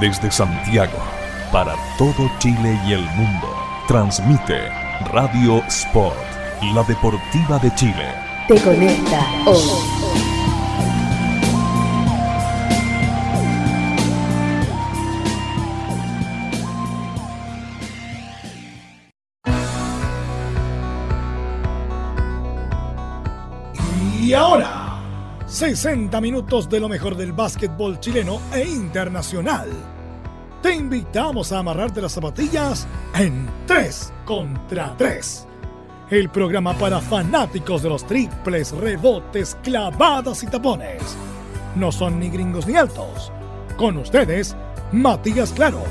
Desde Santiago, para todo Chile y el mundo, transmite Radio Sport, la deportiva de Chile. Te conecta hoy. Y ahora, 60 minutos de lo mejor del básquetbol chileno e internacional. Te invitamos a amarrarte las zapatillas en 3 contra 3. El programa para fanáticos de los triples, rebotes, clavadas y tapones. No son ni gringos ni altos. Con ustedes, Matías Claro,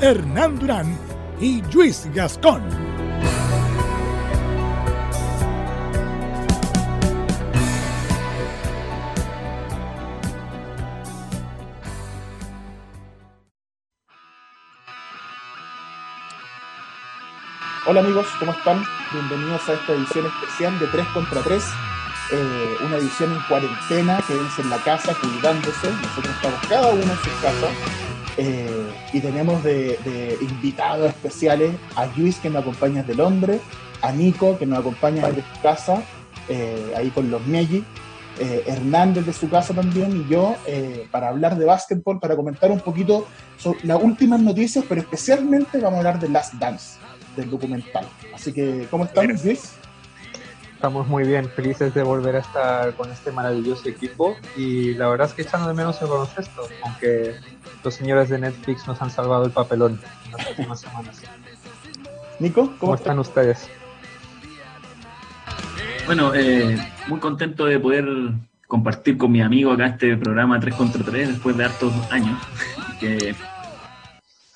Hernán Durán y Luis Gascón. Hola amigos, ¿cómo están? Bienvenidos a esta edición especial de 3 contra 3. Eh, una edición en cuarentena, quédense en la casa cuidándose. Nosotros estamos cada uno en su casa. Eh, y tenemos de, de, invitados especiales a Luis que nos acompaña desde Londres, a Nico que nos acompaña desde su casa, eh, ahí con los Meji, eh, Hernán desde su casa también y yo eh, para hablar de básquetbol, para comentar un poquito sobre las últimas noticias, pero especialmente vamos a hablar de Last Dance del documental. Así que, ¿cómo están, Luis? Estamos muy bien, felices de volver a estar con este maravilloso equipo y la verdad es que echando de menos el baloncesto, aunque los señores de Netflix nos han salvado el papelón en las últimas semanas. Nico, ¿cómo, ¿Cómo están ustedes? Bueno, eh, muy contento de poder compartir con mi amigo acá este programa 3 contra 3 después de hartos años. que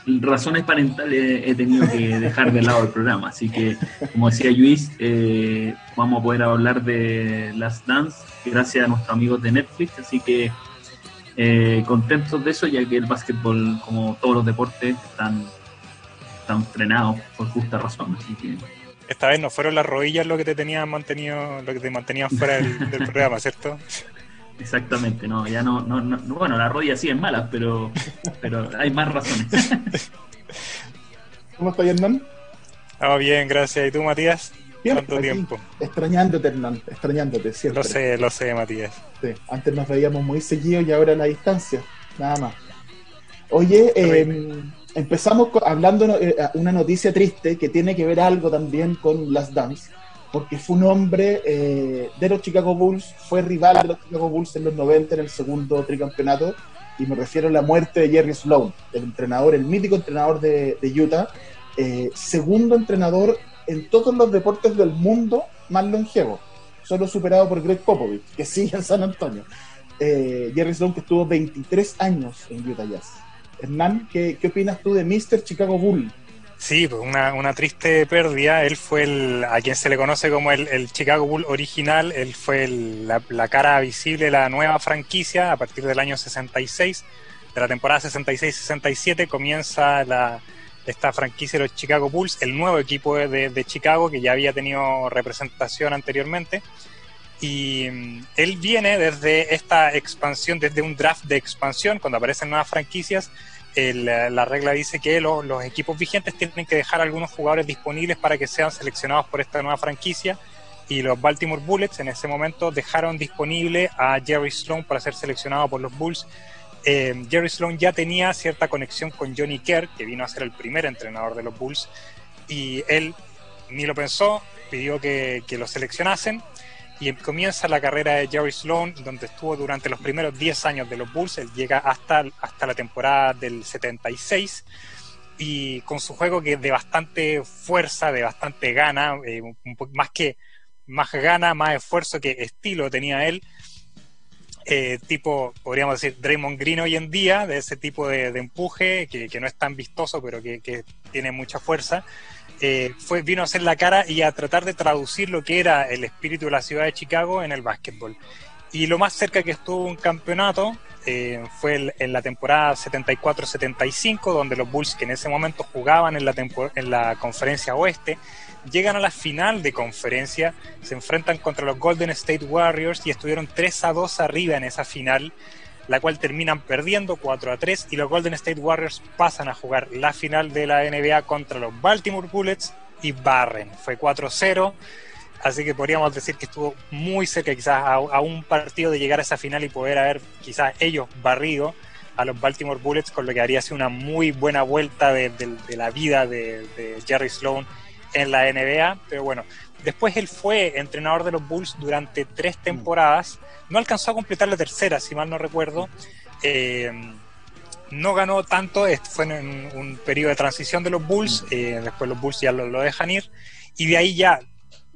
razones parentales he tenido que dejar de lado el programa. Así que, como decía Luis, eh, vamos a poder hablar de Last Dance gracias a nuestros amigos de Netflix. Así que eh, contentos de eso, ya que el básquetbol, como todos los deportes, están, están frenados por justa razón. Esta vez no fueron las rodillas lo que te tenían mantenido, lo que te mantenían fuera del programa, ¿cierto? Exactamente, no, ya no, no, no bueno, las rodillas siguen malas, pero, pero hay más razones. ¿Cómo estás, Hernán? Estamos bien, gracias. ¿Y tú, Matías? Bien, ¿Cuánto aquí, tiempo? Extrañándote, Hernán, extrañándote, siempre. Lo sé, lo sé, Matías. Sí, antes nos veíamos muy seguido y ahora a la distancia, nada más. Oye, eh, empezamos hablando eh, una noticia triste que tiene que ver algo también con Las Dance, porque fue un hombre eh, de los Chicago Bulls, fue rival de los Chicago Bulls en los 90 en el segundo tricampeonato, y me refiero a la muerte de Jerry Sloan, el entrenador, el mítico entrenador de, Utah, eh, segundo entrenador en todos los deportes del mundo más longevo, solo superado por Greg Popovich, que sigue en San Antonio. Eh, Jerry Sloan que estuvo 23 años en Utah Jazz. Hernán, ¿qué, ¿qué, opinas tú de Mr. Chicago Bull? Sí, pues una, una, triste pérdida. Él fue el, a quien se le conoce como el, Chicago Bull original. Él fue el, la, cara visible de la nueva franquicia a partir del año 66. De la temporada 66-67 comienza la, esta franquicia de los Chicago Bulls, el nuevo equipo de, de, Chicago que ya había tenido representación anteriormente. Y um, él viene desde esta expansión, desde un draft de expansión, cuando aparecen nuevas franquicias, la regla dice que lo, los equipos vigentes tienen que dejar algunos jugadores disponibles para que sean seleccionados por esta nueva franquicia. Y los Baltimore Bullets en ese momento dejaron disponible a Jerry Sloan para ser seleccionado por los Bulls. Eh, Jerry Sloan ya tenía cierta conexión con Johnny Kerr, que vino a ser el primer entrenador de los Bulls, y él ni lo pensó, pidió que, que lo seleccionasen y comienza la carrera de Jerry Sloan, donde estuvo durante los primeros 10 años de los Bulls. Él llega hasta, hasta la temporada del 76 y con su juego que de bastante fuerza, de bastante gana, eh, un, más que más gana, más esfuerzo que estilo tenía él. Eh, tipo, podríamos decir, Draymond Green hoy en día, de ese tipo de, empuje, que, no es tan vistoso, pero que, tiene mucha fuerza. Eh, fue, vino a hacer la cara y a tratar de traducir lo que era el espíritu de la ciudad de Chicago en el básquetbol. Y lo más cerca que estuvo un campeonato eh, fue en la temporada 74-75, donde los Bulls, que en ese momento jugaban en la conferencia oeste, llegan a la final de conferencia, se enfrentan contra los Golden State Warriors y estuvieron 3 a 2 arriba en esa final. la cual terminan perdiendo 4 a 3 y los Golden State Warriors pasan a jugar la final de la NBA contra los Baltimore Bullets y barren. Fue 4-0. Así que podríamos decir que estuvo muy cerca quizás a, un partido de llegar a esa final y poder haber quizás ellos barrido a los Baltimore Bullets, con lo que haría sido una muy buena vuelta de, la vida de, Jerry Sloan en la NBA. Pero bueno, después él fue entrenador de los Bulls durante tres temporadas. No alcanzó a completar la tercera, si mal no recuerdo. Eh, no ganó tanto, fue en un periodo de transición de los Bulls, eh, después los Bulls ya lo, lo dejan ir, y de ahí ya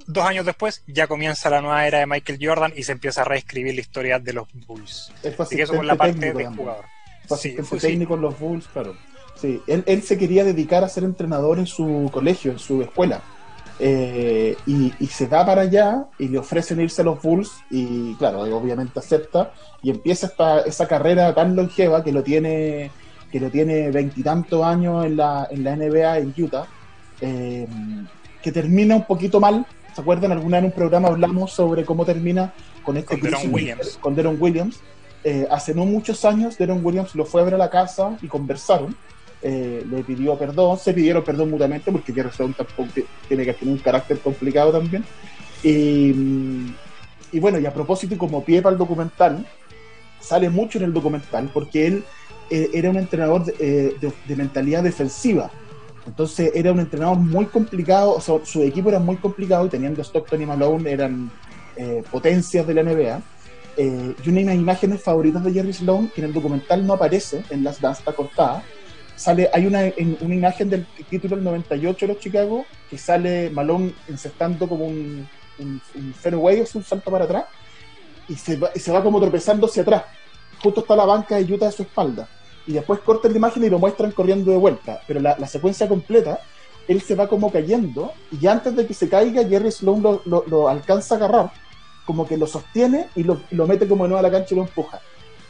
dos años después ya comienza la nueva era de Michael Jordan y se empieza a reescribir la historia de los Bulls. Así que eso por la parte de jugador. Fue sí, técnico en los Bulls, claro. Sí, él, él, se quería dedicar a ser entrenador en su colegio, en su escuela. Eh, y, y, se va para allá y le ofrecen irse a los Bulls y claro, obviamente acepta y empieza esta, esa carrera tan longeva que lo tiene que lo tiene veintitantos años en la, en la NBA en Utah, eh, que termina un poquito mal, ¿Se acuerdan? Alguna vez en un programa hablamos sobre cómo termina con este con Deron Williams. Con Deron Williams. Eh, hace no muchos años, Deron Williams lo fue a ver a la casa y conversaron. Eh, le pidió perdón, se pidieron perdón mutuamente porque Sloan tampoco tiene que tener un carácter complicado también. Y, y bueno, y a propósito, como pie para el documental, sale mucho en el documental porque él eh, era un entrenador de, de, de mentalidad defensiva. Entonces era un entrenador muy complicado, o sea, su equipo era muy complicado y teniendo Stockton y Malone eran eh, potencias de la NBA. Eh, y una de mis imágenes favoritas de Jerry Sloan, que en el documental no aparece, en las danzas está cortada, sale, hay una, una imagen del título del 98 de los Chicago, que sale Malone encestando como un, un, un fairway, sea, un salto para atrás, y se, va, y se va como tropezando hacia atrás. Justo está la banca de Utah a su espalda y después cortan la imagen y lo muestran corriendo de vuelta. Pero la, secuencia completa, él se va como cayendo y antes de que se caiga, Jerry Sloan lo, lo, lo alcanza a agarrar, como que lo sostiene y lo, lo, mete como de nuevo a la cancha y lo empuja.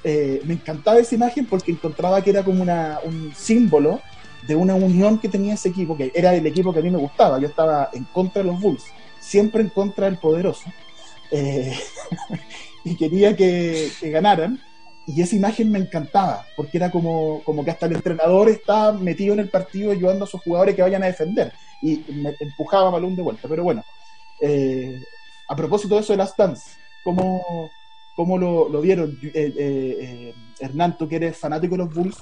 Eh, me encantaba esa imagen porque encontraba que era como una, un símbolo de una unión que tenía ese equipo, que era el equipo que a mí me gustaba. Yo estaba en contra de los Bulls, siempre en contra del poderoso. Eh, y quería que, ganaran y esa imagen me encantaba, porque era como, como que hasta el entrenador está metido en el partido ayudando a sus jugadores que vayan a defender. Y me empujaba balón de vuelta. Pero bueno, eh, a propósito de eso de las Dance, ¿cómo, cómo lo, lo, vieron? Eh, eh, Hernán, tú que eres fanático de los Bulls,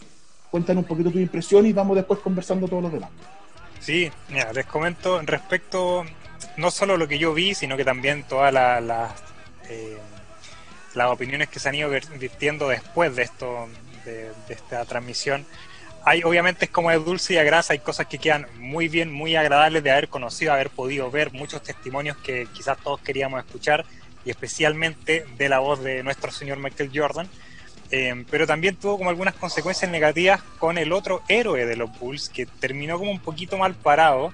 cuéntanos un poquito tu impresión y vamos después conversando todos los demás. Sí, mira, les comento respecto no solo lo que yo vi, sino que también todas las... La, eh, las opiniones que se han ido virtiendo después de esto, de, de, esta transmisión. Hay, obviamente es como de dulce y a grasa, hay cosas que quedan muy bien, muy agradables de haber conocido, haber podido ver, muchos testimonios que quizás todos queríamos escuchar, y especialmente de la voz de nuestro señor Michael Jordan. Eh, pero también tuvo como algunas consecuencias negativas con el otro héroe de los Bulls, que terminó como un poquito mal parado,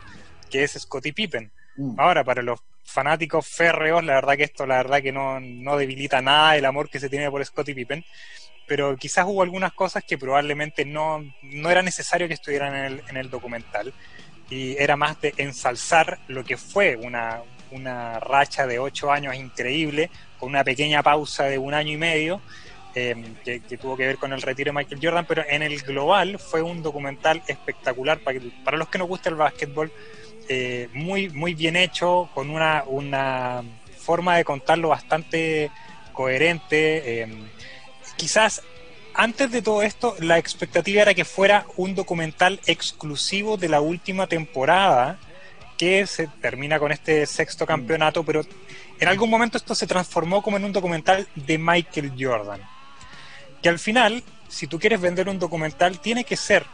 que es Scottie Pippen. Mm. Ahora, para los fanáticos férreos, la verdad que esto, la verdad que no, no debilita nada el amor que se tiene por Scottie Pippen, pero quizás hubo algunas cosas que probablemente no, no era necesario que estuvieran en el, en el documental, y era más de ensalzar lo que fue una, una racha de ocho años increíble, con una pequeña pausa de un año y medio, eh, que, tuvo que ver con el retiro de Michael Jordan, pero en el global fue un documental espectacular para, para los que nos gusta el básquetbol eh, muy, muy bien hecho, con una, una forma de contarlo bastante coherente. Eh, quizás antes de todo esto, la expectativa era que fuera un documental exclusivo de la última temporada, que se termina con este sexto campeonato, pero en algún momento esto se transformó como en un documental de Michael Jordan. Que al final, si tú quieres vender un documental, tiene que ser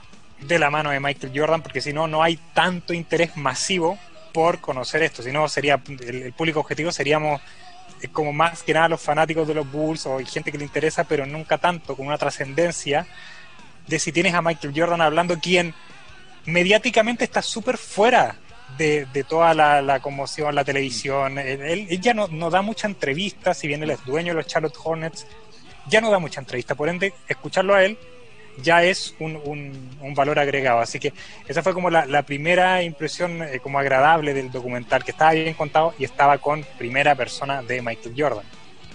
de la mano de Michael Jordan, porque si no, no hay tanto interés masivo por conocer esto. Si no, sería el, el, público objetivo seríamos eh, como más que nada los fanáticos de los Bulls o gente que le interesa, pero nunca tanto con una trascendencia de si tienes a Michael Jordan hablando, quien mediáticamente está súper fuera de, de, toda la, la, conmoción, la televisión. Él, él ya no, no, da mucha entrevista, si bien él es dueño de los Charlotte Hornets, ya no da mucha entrevista. Por ende, escucharlo a él ya es un, un, un, valor agregado. Así que esa fue como la, la primera impresión eh, como agradable del documental, que estaba bien contado y estaba con primera persona de Michael Jordan.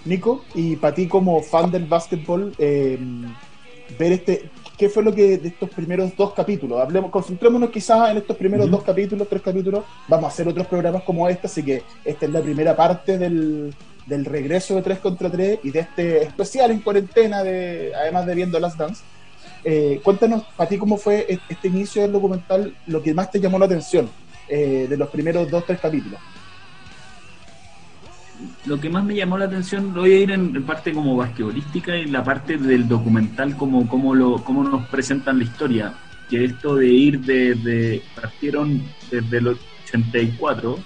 Nico, y para ti como fan del básquetbol, eh, ver este, ¿qué fue lo que de estos primeros dos capítulos? Hablemos, concentrémonos quizás en estos primeros dos capítulos, tres capítulos. Vamos a hacer otros programas como este, así que esta es la primera parte del, del regreso de 3 contra 3 y de este especial en cuarentena, de, además de viendo Las Dance. Eh, cuéntanos, para ti, cómo fue e-, este inicio del documental, lo que más te llamó la atención eh, de los primeros dos, tres capítulos. Lo que más me llamó la atención, lo voy a ir en, parte como basquetbolística y la parte del documental, como, como, lo, cómo nos presentan la historia. Que esto de ir de, partieron desde el 84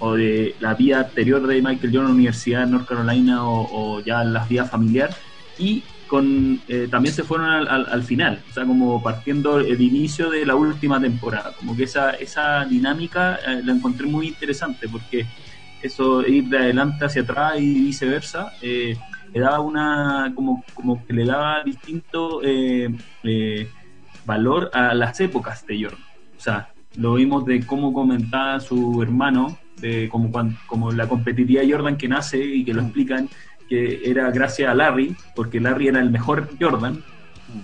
o de la vía anterior de Michael Jordan, Universidad de North Carolina o, o ya las vías familiar y con eh, también se fueron al, final, o sea, como partiendo el inicio de la última temporada. Como que esa, esa dinámica eh, la encontré muy interesante porque eso ir de adelante hacia atrás y viceversa eh, le daba una como, como que le daba distinto valor a las épocas de Jordan. O sea, lo vimos de cómo comentaba su hermano, de como, como la competitividad Jordan que nace y que lo explican que era gracias a Larry, porque Larry era el mejor Jordan.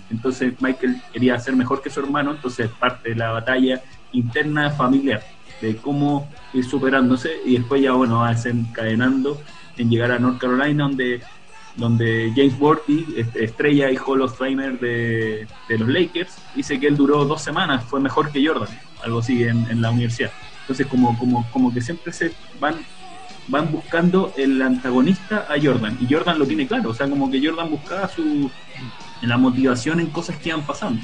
Entonces Michael quería ser mejor que su hermano, entonces parte de la batalla interna familiar, de cómo ir superándose y después ya bueno va desencadenando en llegar a North Carolina donde donde James Worthy, este, estrella y Hall of Famer de, los Lakers, dice que él duró dos semanas, fue mejor que Jordan, algo así en, en la universidad. Entonces como, como, como que siempre se van van buscando el antagonista a Jordan. Y Jordan lo tiene claro, o sea, como que Jordan buscaba su la motivación en cosas que iban pasando.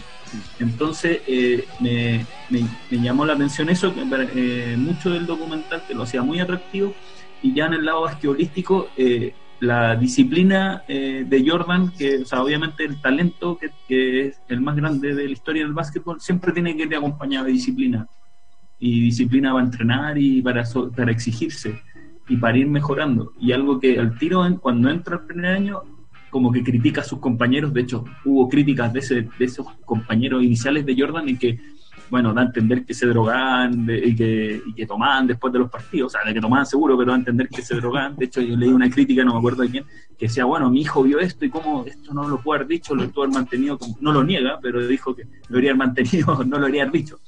Entonces eh, me, llamó la atención eso, eh, mucho del documental que lo hacía muy atractivo. Y ya en el lado basquetbolístico, eh, la disciplina de Jordan, que o sea, obviamente el talento que, que, es el más grande de la historia del básquetbol, siempre tiene que ir acompañado de disciplina. Y disciplina para entrenar y para, para exigirse y para ir mejorando. Y algo que al tiro, cuando entra el primer año, como que critica a sus compañeros. De hecho, hubo críticas de, ese, de esos compañeros iniciales de Jordan y que, bueno, da a entender que se drogaban y, que, y que tomaban después de los partidos. O sea, de que tomaban seguro, pero da a entender que se drogaban. De hecho, yo leí una crítica, no me acuerdo de quién, que decía, bueno, mi hijo vio esto y cómo esto no lo puede haber dicho, lo tuvo haber mantenido, no lo niega, pero dijo que lo haber mantenido, no lo haber dicho.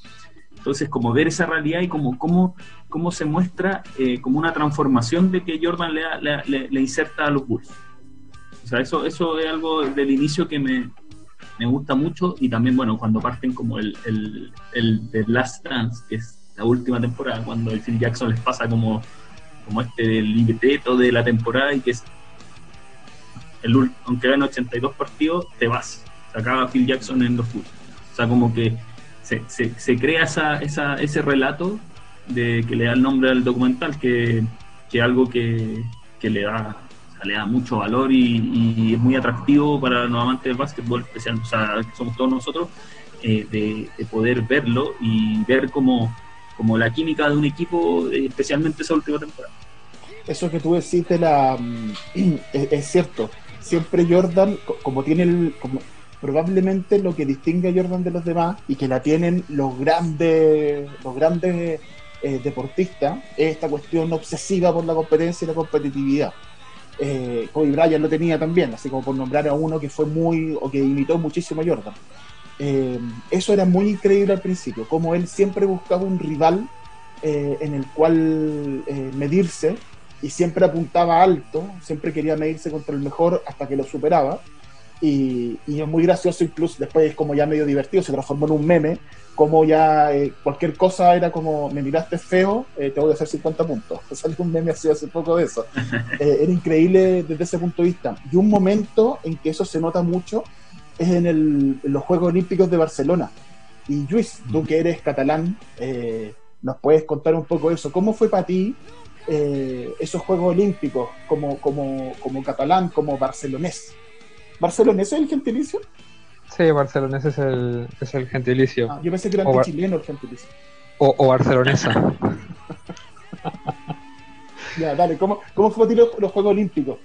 Entonces, como ver esa realidad y como cómo, cómo se muestra eh, como una transformación de que Jordan le, le, inserta a los Bulls. O sea, eso, eso es algo del inicio que me, me gusta mucho y también, bueno, cuando parten como el, el, el The Last Dance, que es la última temporada, cuando el Phil Jackson les pasa como, como este libreto de la temporada y que es, el, aunque ganen 82 partidos, te vas. Se acaba Phil Jackson en los Bulls. O sea, como que se, se, crea esa, esa, ese relato de que le da el nombre al documental, que, que algo que, que le da le da mucho valor y, es muy atractivo para los amantes del básquetbol, especial, o sea, que somos todos nosotros, eh, de, poder verlo y ver como, como la química de un equipo, eh, especialmente esa última temporada. Eso que tú decís de la mm, es, es, cierto. Siempre Jordan, como tiene el, como, probablemente lo que distingue a Jordan de los demás y que la tienen los grandes, los grandes eh, deportistas es esta cuestión obsesiva por la competencia y la competitividad. Eh, Kobe Bryant lo tenía también, así como por nombrar a uno que fue muy o que imitó muchísimo a Jordan. Eh, eso era muy increíble al principio, como él siempre buscaba un rival eh, en el cual medirse y siempre apuntaba alto, siempre quería medirse contra el mejor hasta que lo superaba y, es muy gracioso, incluso después es como ya medio divertido, se transformó en un meme, como ya eh, cualquier cosa era como, me miraste feo, eh, te voy a hacer 50 puntos. Salió un meme así hace poco de eso. Eh, era increíble desde ese punto de vista. Y un momento en que eso se nota mucho es en, el, en los Juegos Olímpicos de Barcelona. Y Luis, tú que eres catalán, nos puedes contar un poco eso. ¿Cómo fue para ti esos Juegos Olímpicos como, como, como catalán, como barcelonés? ¿Barcelonés es el gentilicio? Sí, barcelonés es el, es el gentilicio. Ah, yo pensé que era chileno el gentilicio. O, o barcelonesa. ya, dale, ¿cómo, cómo fue los, los Juegos Olímpicos?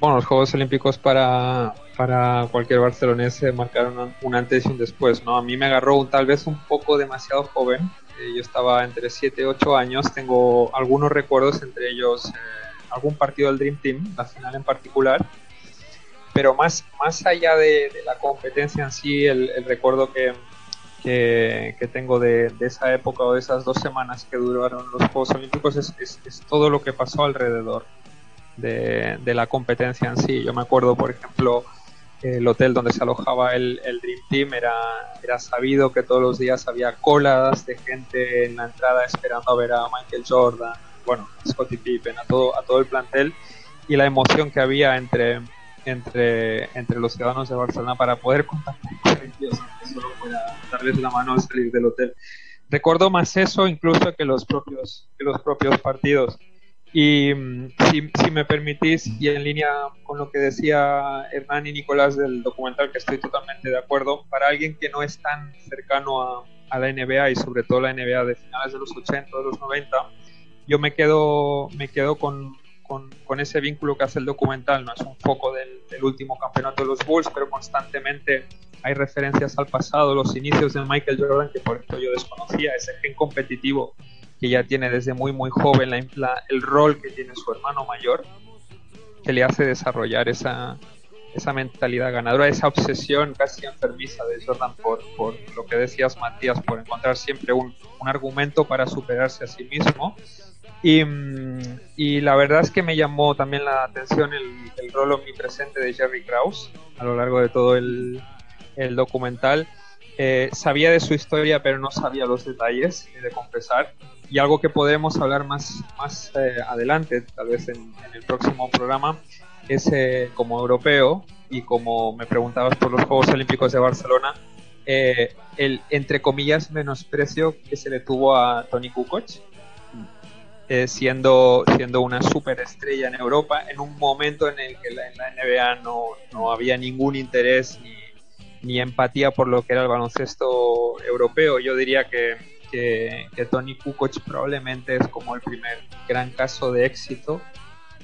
Bueno, los Juegos Olímpicos para, para cualquier barcelonés marcaron un, antes y un después, ¿no? A mí me agarró un, tal vez un poco demasiado joven. Eh, yo estaba entre 7 y 8 años. Tengo algunos recuerdos, entre ellos... Eh, algún partido del Dream Team, la final en particular. Pero más, más allá de, la competencia en sí, el, recuerdo que, que, tengo de, esa época o de esas dos semanas que duraron los Juegos Olímpicos es, es, todo lo que pasó alrededor de, de, la competencia en sí. Yo me acuerdo, por ejemplo, el hotel donde se alojaba el, el, Dream Team era, era sabido que todos los días había colas de gente en la entrada esperando a ver a Michael Jordan, bueno, a Scottie Pippen, a todo, a todo el plantel y la emoción que había entre, entre, entre los ciudadanos de Barcelona para poder contactar con ellos, solo fuera darles la mano al salir del hotel. Recuerdo más eso incluso que los propios, que los propios partidos. Y mm, si, si, me permitís, y en línea con lo que decía Hernán y Nicolás del documental, que estoy totalmente de acuerdo, para alguien que no es tan cercano a, a la NBA y sobre todo la NBA de finales de los 80, de los 90, yo me quedo, me quedo con, con, ese vínculo que hace el documental. No es un foco del, último campeonato de los Bulls, pero constantemente hay referencias al pasado, los inicios de Michael Jordan, que por ejemplo yo desconocía, ese gen competitivo que ya tiene desde muy muy joven la, el rol que tiene su hermano mayor, que le hace desarrollar esa, esa mentalidad ganadora, esa obsesión casi enfermiza de Jordan por, por lo que decías Matías, por encontrar siempre un, un argumento para superarse a sí mismo. Y, y, la verdad es que me llamó también la atención el, el rol omnipresente de Jerry Krause a lo largo de todo el, el documental. Eh, sabía de su historia, pero no sabía los detalles, de confesar y algo que podemos hablar más, más eh, adelante, tal vez en, el próximo programa, es eh, como europeo y como me preguntabas por los Juegos Olímpicos de Barcelona, eh, el, entre comillas, menosprecio que se le tuvo a Tony Kukoc, siendo, siendo una superestrella en Europa, en un momento en el que la, en la NBA no, no había ningún interés ni, ni empatía por lo que era el baloncesto europeo. Yo diría que que, Tony Kukoc probablemente es como el primer gran caso de éxito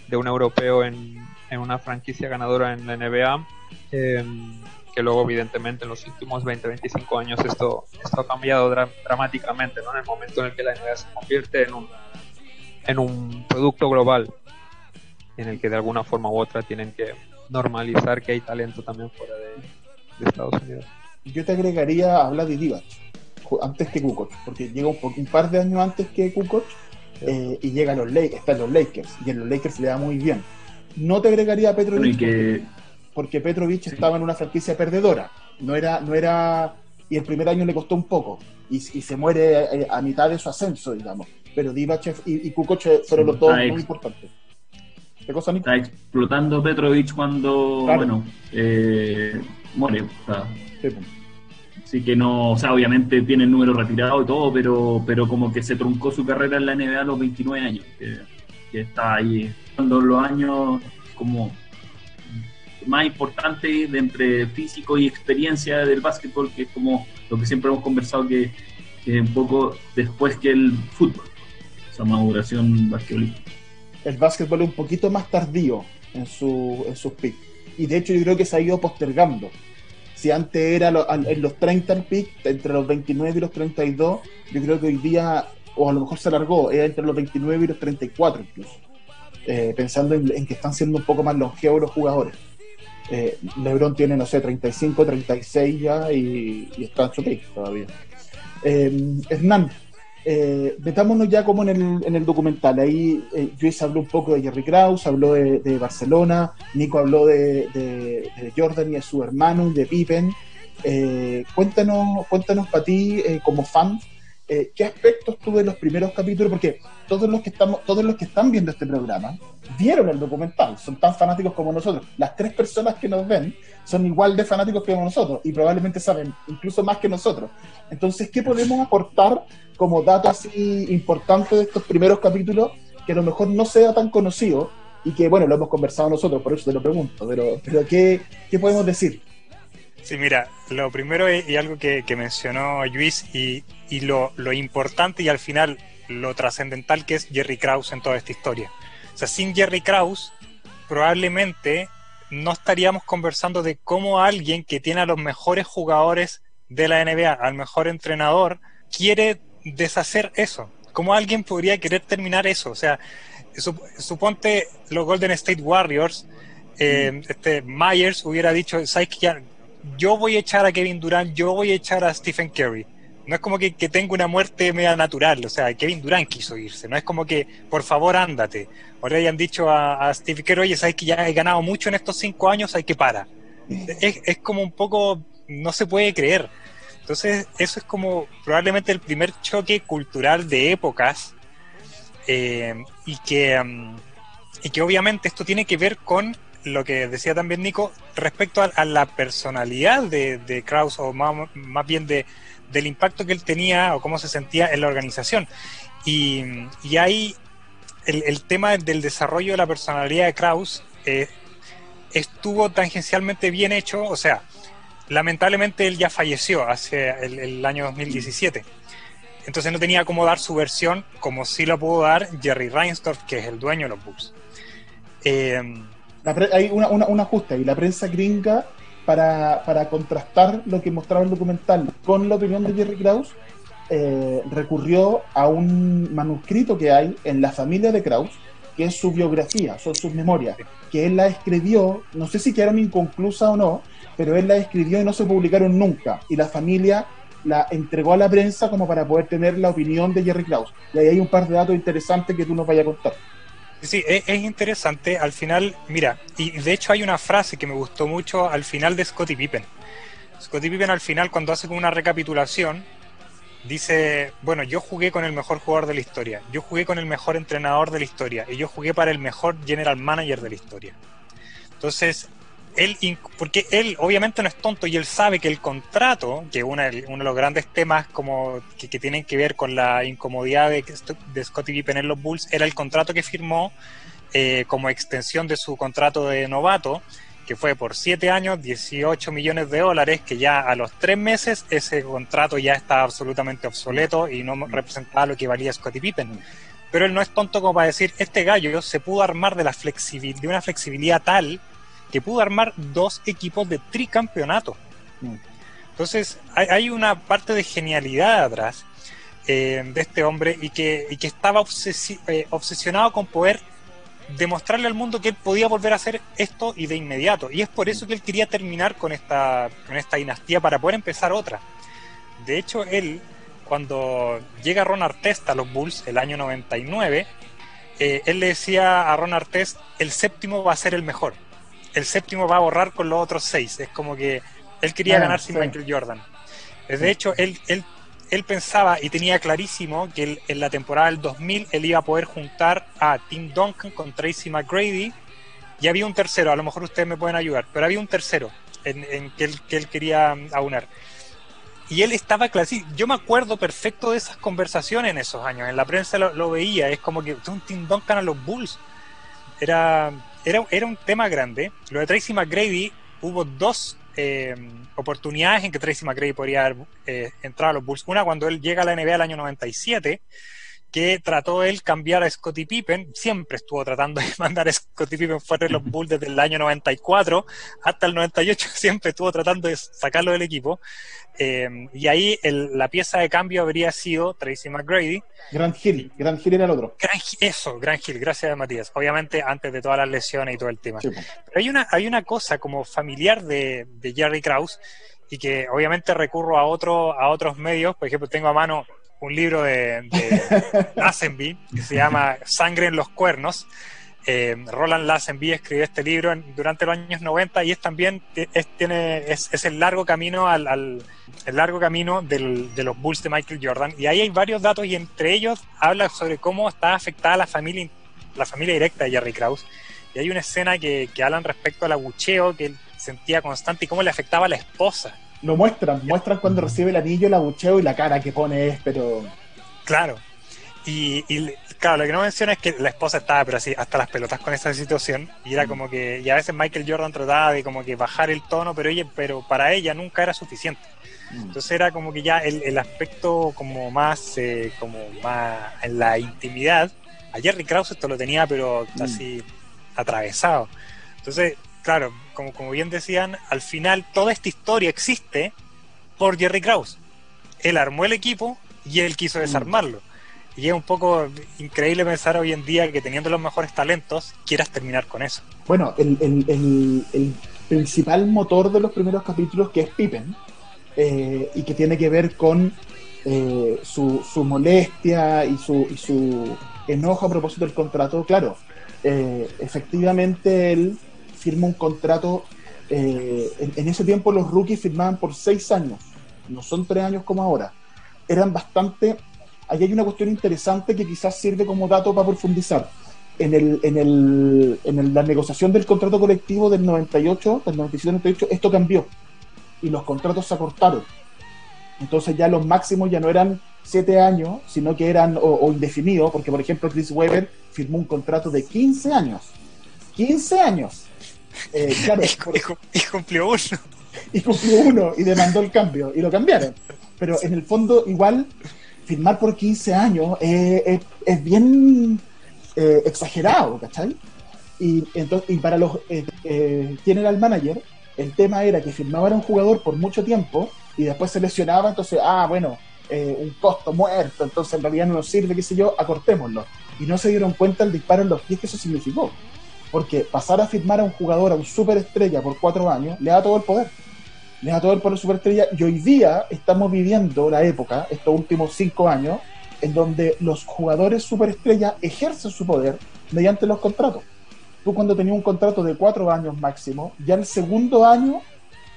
de un europeo en, en una franquicia ganadora en la NBA. Em, que luego evidentemente en los últimos 20-25 años esto, esto ha cambiado dramáticamente, ¿no? En el momento en el que la NBA se convierte en un, en un producto global, en el que de alguna forma u otra tienen que normalizar que hay talento también fuera de, Estados Unidos. Yo te agregaría a Vlad Divac antes que Kukoc, porque llega un, un, par de años antes que Kukoc eh, y llega a los Lakers, está en los Lakers, y en los Lakers le da muy bien. No te agregaría a Petrovic porque, Petrovic estaba en una franquicia perdedora, no era, no era, y el primer año le costó un poco, y, se muere eh, a, mitad de su ascenso, digamos. Pero Divachev y, y Kukoc fueron los dos muy importantes. está explotando Petrovic cuando, bueno, eh, muere. Pues. Así que no, o sea, obviamente tiene el número retirado y todo, pero, pero como que se truncó su carrera en la NBA a los 29 años, que, está ahí dando los años como más importantes de entre físico y experiencia del básquetbol, que es como lo que siempre hemos conversado, que, es un poco después que el fútbol, esa maduración basquetbolística. El básquetbol es un poquito más tardío en, su, en sus picks, y de hecho yo creo que se ha ido postergando si antes era en los 30 el pick, entre los 29 y los 32, yo creo que hoy día, o a lo mejor se alargó, es entre los 29 y los 34 incluso, eh, pensando en, que están siendo un poco más longevos los jugadores. Eh, Lebron tiene, no sé, 35, 36 ya y, está en su pick todavía. Eh, Hernán, eh, metámonos ya como en el, en el documental. Ahí eh, Luis habló un poco de Jerry Krause, habló de, Barcelona, Nico habló de, Jordan y de su hermano de Pippen. Eh, cuéntanos, cuéntanos para ti, eh, como fan, eh, ¿qué aspectos tuve en los primeros capítulos? Porque todos los que estamos, todos los que están viendo este programa vieron el documental, son tan fanáticos como nosotros. Las tres personas que nos ven son igual de fanáticos que nosotros y probablemente saben incluso más que nosotros. Entonces, ¿qué podemos aportar como dato así importante de estos primeros capítulos que a lo mejor no sea tan conocido y que, bueno, lo hemos conversado nosotros, por eso te lo pregunto, pero, pero ¿qué, qué podemos decir? Sí, mira, lo primero y algo que, mencionó Luis y, lo, importante y al final lo trascendental que es Jerry Krause en toda esta historia. O sea, sin Jerry Krause probablemente no estaríamos conversando de cómo alguien que tiene a los mejores jugadores de la NBA, al mejor entrenador, quiere deshacer eso. ¿cómo alguien podría querer terminar eso? O sea, suponte los Golden State Warriors, eh, mm. este Myers hubiera dicho, ¿sabes qué? Yo voy a echar a Kevin Durant, yo voy a echar a Stephen Curry. No es como que, que tenga una muerte media natural, o sea, Kevin Durant quiso irse, no es como que, por favor, ándate. O le hayan dicho a, a Steve Curry, oye, sabes que ya he ganado mucho en estos cinco años, hay que parar. Es, es como un poco, no se puede creer. Entonces, eso es como probablemente el primer choque cultural de épocas eh, y, que, mm, y que obviamente esto tiene que ver con lo que decía también Nico respecto a, la personalidad de, de Kraus o más, bien de, del impacto que él tenía o cómo se sentía en la organización. Y, y ahí el, tema del desarrollo de la personalidad de Kraus eh, estuvo tangencialmente bien hecho, o sea, lamentablemente él ya falleció hace el, año 2017. Entonces no tenía cómo dar su versión como sí lo pudo dar Jerry Reinsdorf, que es el dueño de los Bulls. Eh, hay una, una, ajuste y la prensa gringa para, para, contrastar lo que mostraba el documental con la opinión de Jerry Krause eh, recurrió a un manuscrito que hay en la familia de Krause que es su biografía, son sus memorias, que él la escribió, no sé si quedaron inconclusas o no, pero él la escribió y no se publicaron nunca. Y la familia la entregó a la prensa como para poder tener la opinión de Jerry Krause. Y ahí hay un par de datos interesantes que tú nos vayas a contar. Sí, es, interesante. Al final, mira, y de hecho hay una frase que me gustó mucho al final de Scottie Pippen. Scottie Pippen al final, cuando hace una recapitulación, dice, bueno, yo jugué con el mejor jugador de la historia, yo jugué con el mejor entrenador de la historia y yo jugué para el mejor general manager de la historia. Entonces, él, porque él obviamente no es tonto y él sabe que el contrato, que uno de los grandes temas como que, tienen que ver con la incomodidad de, de Scottie Pippen en los Bulls, era el contrato que firmó eh, como extensión de su contrato de novato, que fue por 7 años, 18 millones de dólares, que ya a los 3 meses ese contrato ya está absolutamente obsoleto y no representaba lo que valía Scottie Pippen. Pero él no es tonto como para decir, este gallo se pudo armar de, la de una flexibilidad tal que pudo armar dos equipos de tricampeonato. Entonces, hay, una parte de genialidad atrás eh, de este hombre y que, y que estaba eh, obsesionado con poder demostrarle al mundo que él podía volver a hacer esto y de inmediato. Y es por eso que él quería terminar con esta, con esta dinastía para poder empezar otra. De hecho, él, cuando llega Ron Artest a los Bulls el año 99, eh, él le decía a Ron Artest, el séptimo va a ser el mejor el séptimo va a borrar con los otros seis. Es como que él quería ah, ganar sin Michael Jordan. De hecho, él, él, él pensaba y tenía clarísimo que en la temporada del 2000 él iba a poder juntar a Tim Duncan con Tracy McGrady y había un tercero, a lo mejor ustedes me pueden ayudar, pero había un tercero en, que, él, que él quería aunar. Y él estaba clarísimo. Yo me acuerdo perfecto de esas conversaciones en esos años. En la prensa lo, lo veía. Es como que un Tim Duncan a los Bulls. Era era, era un tema grande. Lo de Tracy McGrady, hubo dos eh, oportunidades en que Tracy McGrady podría haber eh, entrado a los Bulls. Una cuando él llega a la NBA el año 97 que trató él cambiar a Scottie Pippen, siempre estuvo tratando de mandar a Scottie Pippen fuera de los Bulls desde el año 94 hasta el 98, siempre estuvo tratando de sacarlo del equipo. Eh, y ahí la pieza de cambio habría sido Tracy McGrady. Grant Hill, Grant Hill era el otro. eso, Grant Hill, gracias Matías. Obviamente antes de todas las lesiones y todo el tema. Pero hay una, hay una cosa como familiar de, de Jerry Krause y que obviamente recurro a, otro, a otros medios, por ejemplo tengo a mano un libro de, de que se llama Sangre en los Cuernos. Eh, Roland Lassenby escribió este libro durante los años 90 y es también es, tiene, es, el largo camino al, el largo camino del, de los Bulls de Michael Jordan. Y ahí hay varios datos y entre ellos habla sobre cómo está afectada la familia la familia directa de Jerry Krause. Y hay una escena que, que hablan respecto al abucheo que él sentía constante y cómo le afectaba a la esposa lo muestran, muestran cuando recibe el anillo, el abucheo y la cara que pone es, pero. Claro. Y, claro, lo que no menciona es que la esposa estaba, pero así, hasta las pelotas con esa situación. Y era como que, y a veces Michael Jordan trataba de como que bajar el tono, pero ella, pero para ella nunca era suficiente. Entonces era como que ya el, aspecto como más, eh, como más en la intimidad. A Jerry Krause esto lo tenía, pero mm. así atravesado. Entonces, claro, como, como bien decían, al final toda esta historia existe por Jerry Krause. Él armó el equipo y él quiso mm. desarmarlo. Y es un poco increíble pensar hoy en día que teniendo los mejores talentos, quieras terminar con eso. Bueno, el, el, el, el principal motor de los primeros capítulos, que es Pippen, eh, y que tiene que ver con eh, su, su, molestia y su, y su enojo a propósito del contrato, claro, eh, efectivamente él firma un contrato, en, en ese tiempo los rookies firmaban por seis años, no son tres años como ahora, eran bastante Aquí hay una cuestión interesante que quizás sirve como dato para profundizar. En, el, en, el, en la negociación del contrato colectivo del 98, del 97-98, esto cambió y los contratos se acortaron. Entonces ya los máximos ya no eran siete años, sino que eran o, indefinidos, porque por ejemplo Chris Webber firmó un contrato de 15 años. 15 años. Eh, claro, y, cumplió uno. Y cumplió uno y demandó el cambio y lo cambiaron. Pero en el fondo igual firmar por 15 años es, bien eh, exagerado, ¿cachai? Y, entonces, y para los eh, eh, general manager, el tema era que firmaban a un jugador por mucho tiempo y después se lesionaba, entonces, ah, bueno, eh, un costo muerto, entonces en realidad no nos sirve, qué sé yo, acortémoslo. Y no se dieron cuenta el disparo en los pies que eso significó. Porque pasar a firmar a un jugador, a un superestrella por cuatro años, le da todo el poder le da todo el poder superestrella y hoy día estamos viviendo la época, estos últimos cinco años, en donde los jugadores superestrella ejercen su poder mediante los contratos. Tú cuando tenías un contrato de cuatro años máximo, ya el segundo año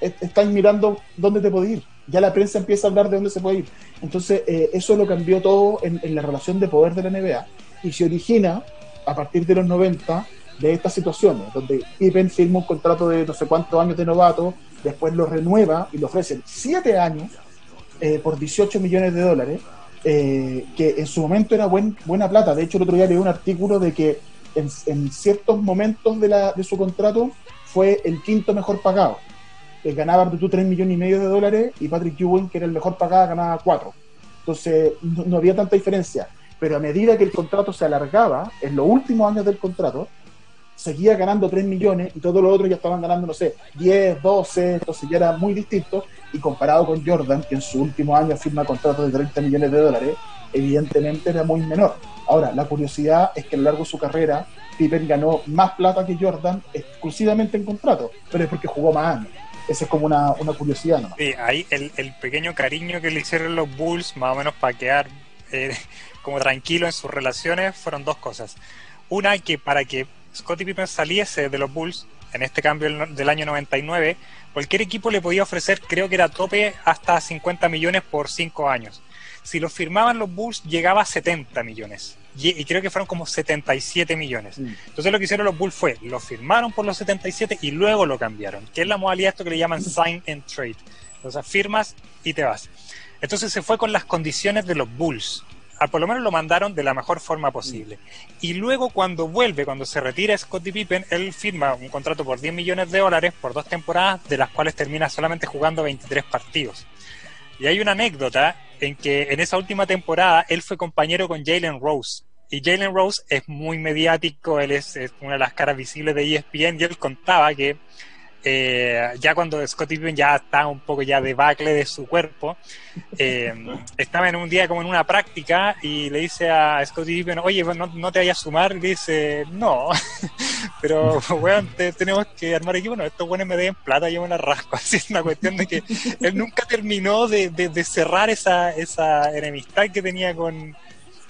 estás mirando dónde te puede ir. Ya la prensa empieza a hablar de dónde se puede ir. Entonces, eh, eso lo cambió todo en, en, la relación de poder de la NBA y se origina a partir de los 90 de estas situaciones, donde Pippen firma un contrato de no sé cuántos años de novato, después lo renueva y le ofrecen 7 años eh, por 18 millones de dólares, eh, que en su momento era buen, buena plata. De hecho, el otro día leí un artículo de que en, ciertos momentos de, la, de, su contrato fue el quinto mejor pagado. Eh, ganaba tú 3 millones y medio de dólares y Patrick Ewing, que era el mejor pagado, ganaba 4. Entonces, no había tanta diferencia. Pero a medida que el contrato se alargaba, en los últimos años del contrato, seguía ganando 3 millones y todos los otros ya estaban ganando, no sé, 10, 12, entonces ya era muy distinto. Y comparado con Jordan, que en su último año firma contratos de 30 millones de dólares, evidentemente era muy menor. Ahora, la curiosidad es que a lo largo de su carrera, Pippen ganó más plata que Jordan exclusivamente en contrato, pero es porque jugó más años. Esa es como una, una curiosidad ¿no? Sí, ahí el, el, pequeño cariño que le hicieron los Bulls, más o menos para quedar eh, como tranquilo en sus relaciones, fueron dos cosas. Una, que para que Scottie Pippen saliese de los Bulls, en este cambio del año 99, cualquier equipo le podía ofrecer, creo que era tope, hasta 50 millones por 5 años. Si lo firmaban los Bulls, llegaba a 70 millones. Y, creo que fueron como 77 millones. Mm. Entonces lo que hicieron los Bulls fue, lo firmaron por los 77 y luego lo cambiaron, que es la modalidad esto que le llaman sign and trade. O sea, firmas y te vas. Entonces se fue con las condiciones de los Bulls por lo menos lo mandaron de la mejor forma posible. Y luego cuando vuelve, cuando se retira Scottie Pippen, él firma un contrato por 10 millones de dólares por dos temporadas, de las cuales termina solamente jugando 23 partidos. Y hay una anécdota en que en esa última temporada él fue compañero con Jalen Rose. Y Jalen Rose es muy mediático, él es, es, una de las caras visibles de ESPN y él contaba que eh, ya cuando Scottie Pippen ya está un poco ya debacle de su cuerpo, eh, estaba en un día como en una práctica y le dice a Scottie Pippen, oye, no, no te vayas a sumar, y dice, no, pero weón, tenemos que armar equipo, no, estos buenos me den plata, yo me la rasco, así es una cuestión de que él nunca terminó de, de cerrar esa, esa enemistad que tenía con,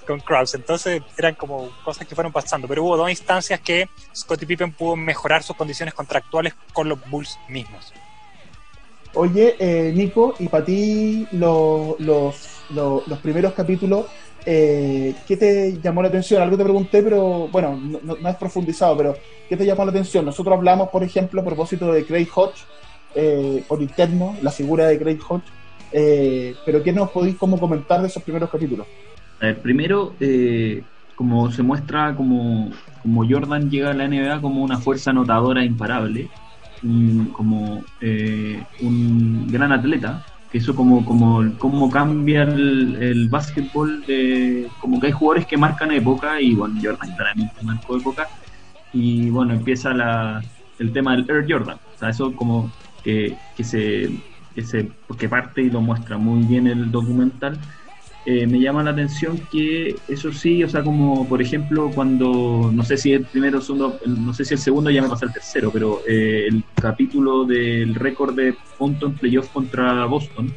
con Krause. Entonces eran como cosas que fueron pasando. Pero hubo dos instancias que Scottie Pippen pudo mejorar sus condiciones contractuales con los Bulls mismos. Oye, eh, Nico, y para ti los, los, primeros capítulos, eh, ¿qué te llamó la atención? Algo te pregunté, pero bueno, no, no, es profundizado, pero ¿qué te llamó la atención? Nosotros hablamos, por ejemplo, a propósito de Craig Hodge, eh, por interno, la figura de Craig Hodge, eh, pero ¿qué nos podéis como comentar de esos primeros capítulos? A primero, eh, como se muestra como, como Jordan llega a la NBA como una fuerza anotadora imparable, como eh, un gran atleta, que eso como, como, como cambia el, el básquetbol, de, como que hay jugadores que marcan época y bueno, Jordan claramente marcó época y bueno, empieza la, el tema del Air Jordan, o sea, eso como que, que se, que se que parte y lo muestra muy bien el documental eh, me llama la atención que eso sí, o sea, como por ejemplo cuando, no sé si el primero o segundo, no sé si el segundo ya me pasa el tercero, pero eh, el capítulo del récord de punto en playoff contra Boston,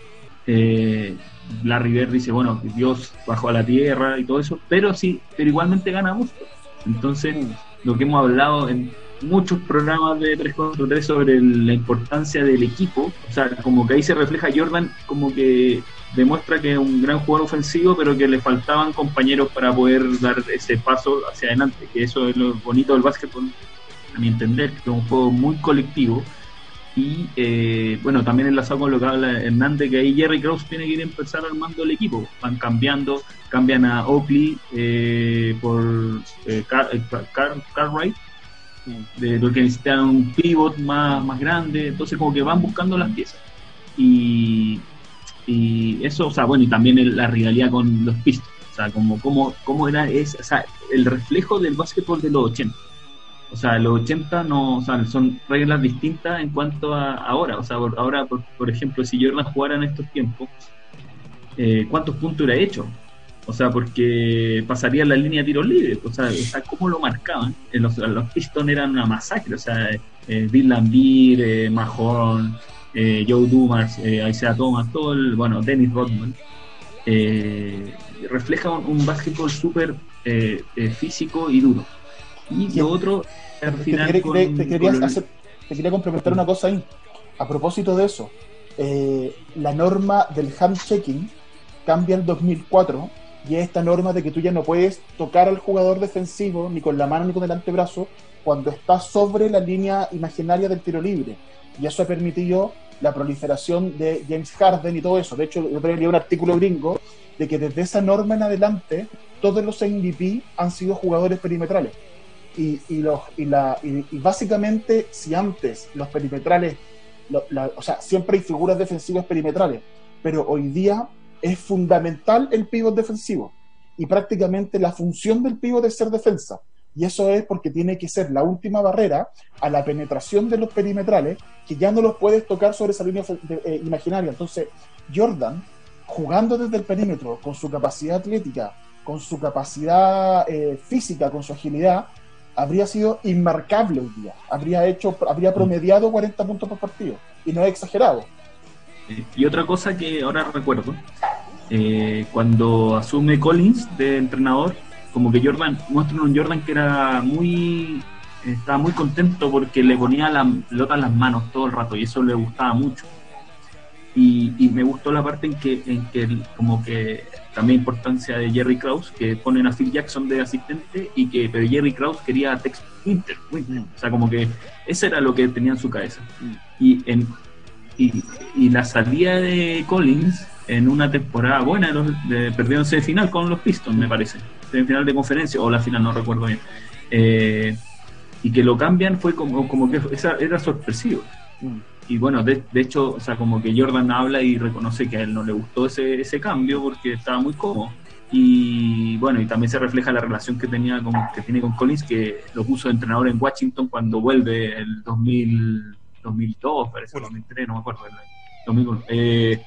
eh, Larry Bird dice, bueno, Dios bajó a la tierra y todo eso, pero sí, pero igualmente gana Boston. Entonces, lo que hemos hablado en muchos programas de 3 contra 3 sobre la importancia del equipo, o sea, como que ahí se refleja Jordan como que demuestra que es un gran jugador ofensivo, pero que le faltaban compañeros para poder dar ese paso hacia adelante, que eso es lo bonito del básquetbol, a mi entender, que es un juego muy colectivo. Y eh, bueno, también enlazado con lo que habla Hernández, que ahí Jerry Krause tiene que ir a empezar armando el equipo. Van cambiando, cambian a Oakley eh, por eh, Cartwright, de lo que necesitan un pivot más, más grande, entonces como que van buscando las piezas. Y, y eso, o sea, bueno, y también la rivalidad con los Pistons, o sea, como, como, como era es, o sea, el reflejo del básquetbol de los 80. O sea, los 80 no, o sea, son reglas distintas en cuanto a ahora. O sea, ahora, por, ejemplo, si Jordan jugara en estos tiempos, eh, ¿cuántos puntos hubiera hecho? O sea, porque pasaría la línea de tiros libres. O sea, o sea ¿cómo lo marcaban? los, los Pistons eran una masacre. O sea, eh, Bill Lambier, eh, eh, Joe Dumas, eh, Isaiah Thomas, todo el, bueno, Dennis Rodman, eh, refleja un, básquetbol súper eh, físico y duro. Y lo otro, al final. Te, quería, complementar una cosa ahí. A propósito de eso, la norma del hand checking cambia en 2004 y es esta norma de que tú ya no puedes tocar al jugador defensivo ni con la mano ni con el antebrazo cuando está sobre la línea imaginaria del tiro libre y eso ha permitido la proliferación de James Harden y todo eso. De hecho, yo leí un artículo gringo de que desde esa norma en adelante todos los MVP han sido jugadores perimetrales. Y, los, y, la, y, básicamente, si antes los perimetrales, o sea, siempre hay figuras defensivas perimetrales, pero hoy día es fundamental el pivot defensivo. Y prácticamente la función del pivot es ser defensa. Y eso es porque tiene que ser la última barrera a la penetración de los perimetrales, que ya no los puedes tocar sobre esa línea eh, imaginaria. Entonces, Jordan, jugando desde el perímetro, con su capacidad atlética, con su capacidad eh, física, con su agilidad, habría sido inmarcable hoy día. Habría hecho, habría promediado 40 puntos por partido. Y no es exagerado. Y otra cosa que ahora recuerdo, eh, cuando asume Collins de entrenador, como que Jordan, muestran un Jordan que era muy, estaba muy contento porque le ponía la pelota en las manos todo el rato y eso le gustaba mucho. Y, me gustó la parte en que, en que como que también importancia de Jerry Krause, que ponen a Phil Jackson de asistente y que pero Jerry Krause quería Tex Winter, o sea, como que eso era lo que tenía en su cabeza. Y, en, y, y la salida de Collins en una temporada buena, los, de, perdieron final con los Pistons, me parece final de conferencia, o la final, no recuerdo bien. Eh, y que lo cambian fue como, como que era sorpresivo. Mm. Y bueno, de, hecho, o sea, como que Jordan habla y reconoce que a él no le gustó ese, ese cambio porque estaba muy cómodo. Y bueno, y también se refleja la relación que tenía con, que tiene con Collins, que lo puso de entrenador en Washington cuando vuelve el 2000, 2002, parece, 2003, no me acuerdo. 2001. Eh,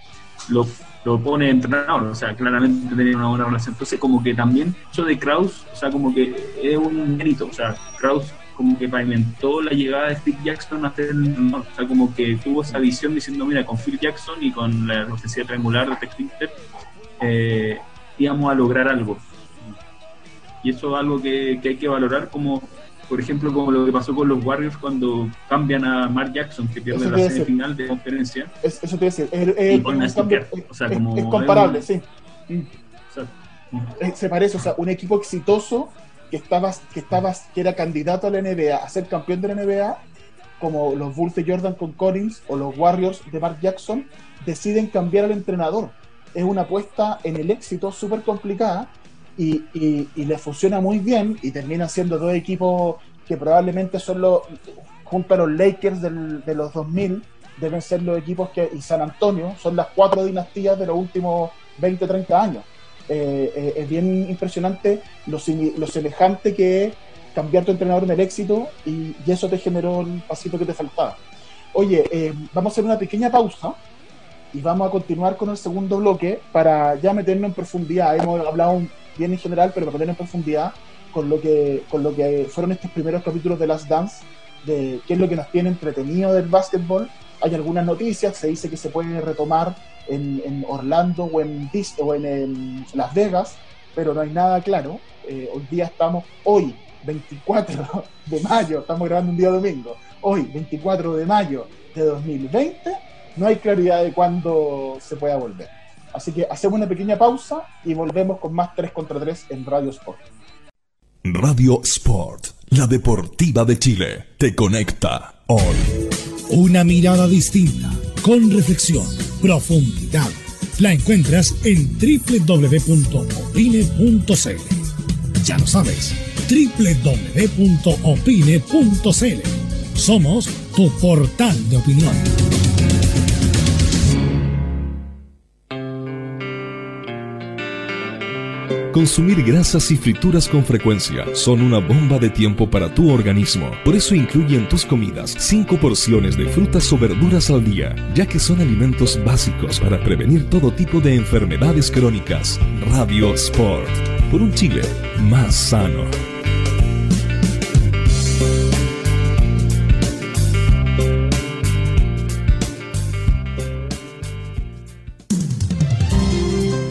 lo, lo pone entrenador, o sea, claramente tenía una buena relación. Entonces, como que también eso de Kraus, o sea, como que es un mérito, o sea, Kraus como que pavimentó la llegada de Phil Jackson a hacer el, o sea, como que tuvo esa visión diciendo, mira, con Phil Jackson y con la ofensiva triangular de Tex eh, íbamos a lograr algo. Y eso es algo que hay que valorar como por ejemplo, como lo que pasó con los Warriors cuando cambian a Mark Jackson, que pierde la semifinal de conferencia. eso te decir. Es, comparable, sí. Se parece, o sea, un equipo exitoso que estaba, que estaba, que era candidato a la NBA, a ser campeón de la NBA, como los Bulls de Jordan con Collins o los Warriors de Mark Jackson, deciden cambiar al entrenador. Es una apuesta en el éxito súper complicada y, y, le funciona muy bien y terminan siendo dos equipos que probablemente son los, junto a los Lakers de los 2000, deben ser los equipos que, y San Antonio, son las cuatro dinastías de los últimos 20, 30 años. Eh, eh, es bien impresionante lo, lo, semejante que es cambiar tu entrenador en el éxito y, eso te generó el pasito que te faltaba. Oye, eh, vamos a hacer una pequeña pausa y vamos a continuar con el segundo bloque para ya meternos en profundidad. Hemos hablado bien en general, pero para meternos en profundidad con lo que, con lo que fueron estos primeros capítulos de Last Dance, de qué es lo que nos tiene entretenido del básquetbol. Hay algunas noticias, se dice que se puede retomar en, Orlando o en, o en, Las Vegas, pero no hay nada claro. Eh, hoy día estamos, hoy, 24 de mayo, estamos grabando un día domingo, hoy, 24 de mayo de 2020, no hay claridad de cuándo se pueda volver. Así que hacemos una pequeña pausa y volvemos con más 3 contra 3 en Radio Sport. Radio Sport, la deportiva de Chile, te conecta hoy. Una mirada distinta, con reflexión, profundidad. La encuentras en www.opine.cl. Ya lo sabes, www.opine.cl. Somos tu portal de opinión. Consumir grasas y frituras con frecuencia son una bomba de tiempo para tu organismo. Por eso incluye en tus comidas 5 porciones de frutas o verduras al día, ya que son alimentos básicos para prevenir todo tipo de enfermedades crónicas. Radio Sport. Por un Chile más sano.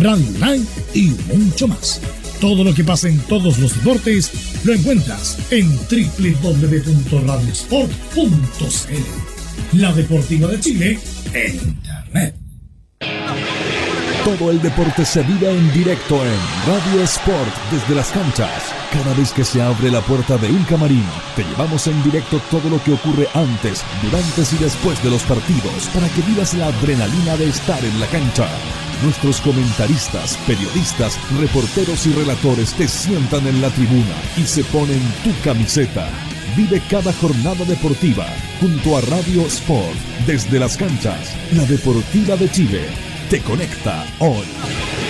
radio online y mucho más. Todo lo que pasa en todos los deportes lo encuentras en www.radiosport.cl. La Deportiva de Chile en Internet. Todo el deporte se vive en directo en Radio Sport desde las canchas. Cada vez que se abre la puerta de un camarín, te llevamos en directo todo lo que ocurre antes, durante y después de los partidos para que vivas la adrenalina de estar en la cancha. Nuestros comentaristas, periodistas, reporteros y relatores te sientan en la tribuna y se ponen tu camiseta. Vive cada jornada deportiva junto a Radio Sport desde las canchas. La Deportiva de Chile te conecta hoy.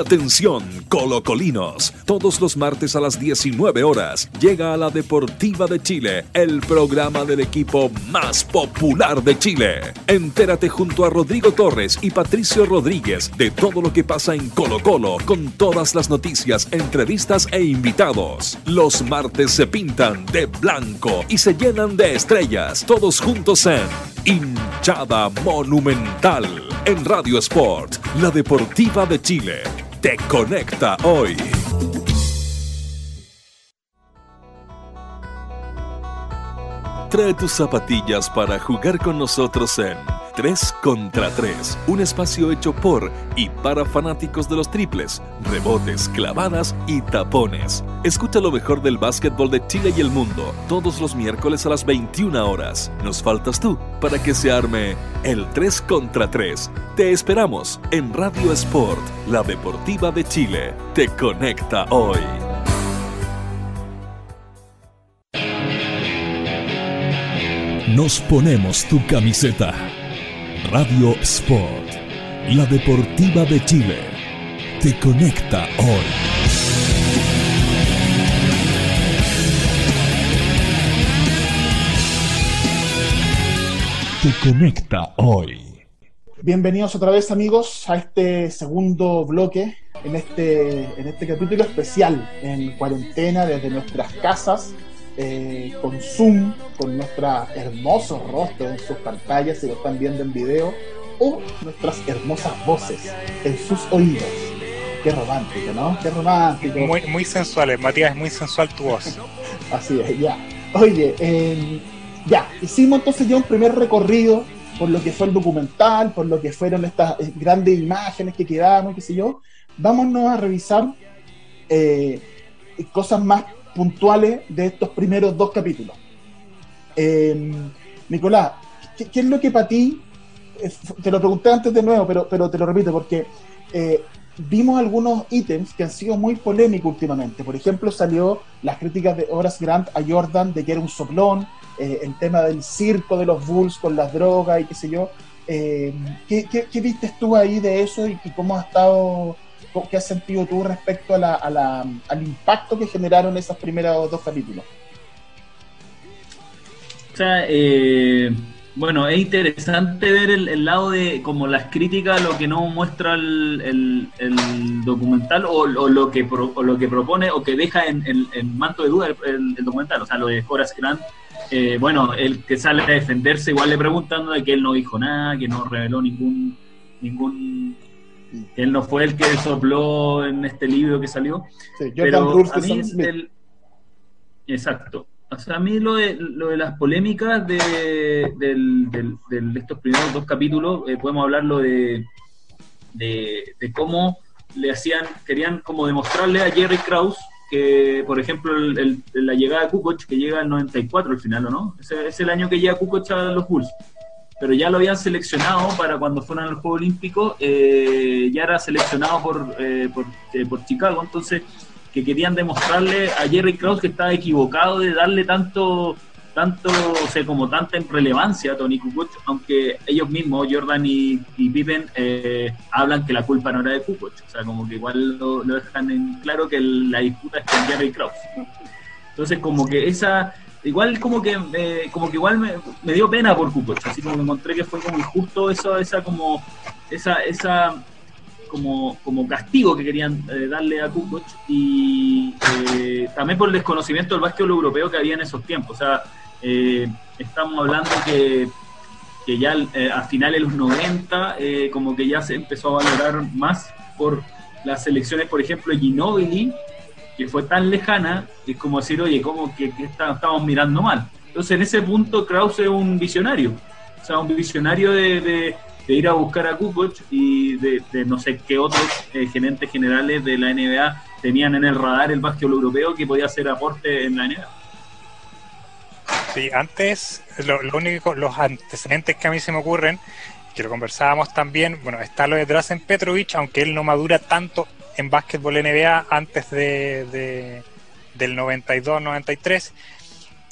Atención, colocolinos. Todos los martes a las 19 horas llega a la Deportiva de Chile, el programa del equipo más popular de Chile. Entérate junto a Rodrigo Torres y Patricio Rodríguez de todo lo que pasa en Colo Colo con todas las noticias, entrevistas e invitados. Los martes se pintan de blanco y se llenan de estrellas, todos juntos en Hinchada Monumental en Radio Sport, la Deportiva de Chile te conecta hoy. Trae tus zapatillas para jugar con nosotros en 3 contra 3, un espacio hecho por y para fanáticos de los triples, rebotes, clavadas y tapones. Escucha lo mejor del básquetbol de Chile y el mundo todos los miércoles a las 21 horas. Nos faltas tú para que se arme el 3 contra 3. Te esperamos en Radio Sport, la deportiva de Chile. Te conecta hoy. Nos ponemos tu camiseta. Radio Sport, la deportiva de Chile, te conecta hoy. Te conecta hoy. Bienvenidos otra vez amigos a este segundo bloque en este, en este capítulo especial en cuarentena desde nuestras casas eh, con Zoom, con nuestra hermosos rostros en sus pantallas, si lo están viendo en video, o nuestras hermosas voces en sus oídos. Qué romántico, ¿no? Qué romántico. Muy, muy sensual, Matías, es muy sensual tu voz. Así es, ya. Oye, em, ya, hicimos entonces ya un primer recorrido por lo que fue el documental, por lo que fueron estas eh, grandes imágenes que quedamos, qué sé yo. Vámonos a revisar eh, cosas más puntuales de estos primeros dos capítulos. Eh, Nicolás, ¿qué, ¿qué, es lo que para ti, te lo pregunté antes de nuevo, pero, pero te lo repito, porque eh, vimos algunos ítems que han sido muy polémicos últimamente. Por ejemplo, salió las críticas de Horace Grant a Jordan de que era un soplón, eh, el tema del circo de los Bulls con las drogas y qué sé yo. Eh, ¿qué, vistes tú ahí de eso y, y, cómo has estado, qué has sentido tú respecto a la, a la, al impacto que generaron esos primeros dos capítulos? O sea, eh, bueno, es interesante ver el, lado de como las críticas, lo que no muestra el, el, documental o, lo que lo que propone o que deja en, en, en manto de duda el, documental, o sea, lo de Horace Grant. Eh, bueno, el que sale a defenderse igual le preguntando de que él no dijo nada, que no reveló ningún ningún él no fue el que sopló en este libro que salió. Sí, pero a mí es el, exacto. O sea, a mí lo de, lo de las polémicas de, del, del, de estos primeros dos capítulos, eh, podemos hablarlo de, de, de, cómo le hacían, querían como demostrarle a Jerry Krause que, por ejemplo, el, el, la llegada de Kukoc, que llega al 94 al final, ¿o no? Ese es el año que llega Kukoc a los Bulls. Pero ya lo habían seleccionado para cuando fueran al Juego Olímpico, eh, ya era seleccionado por, eh, por, eh, por Chicago, entonces que querían demostrarle a Jerry Krause que estaba equivocado de darle tanto, tanto, o sea, como tanta relevancia a Tony Kukoc, aunque ellos mismos, Jordan y, y Pippen, eh, hablan que la culpa no era de Kukoc, o sea, como que igual lo, dejan en claro que la disputa es con Jerry Krause. Entonces, como que esa, igual como que, eh, como que igual me, me, dio pena por Kukoc, así como que encontré que fue como injusto eso, esa como, esa, esa como, como castigo que querían eh, darle a Kukoc y eh, también por el desconocimiento del básquetbol europeo que había en esos tiempos. O sea, eh, estamos hablando que, que ya a finales de los 90 como que ya se empezó a valorar más por las selecciones, por ejemplo, Ginobili, que fue tan lejana, es como decir, oye, como que, que estamos mirando mal. Entonces, en ese punto, Krause es un visionario. O sea, un visionario de, ir a buscar a Kukoc y de, no sé qué otros eh, gerentes generales de la NBA tenían en el radar el básquetbol europeo que podía hacer aporte en la NBA. Sí, antes, lo, lo, único, los antecedentes que a mí se me ocurren, que lo conversábamos también, bueno, está lo de Drazen Petrovic, aunque él no madura tanto en básquetbol NBA antes de, de del 92-93,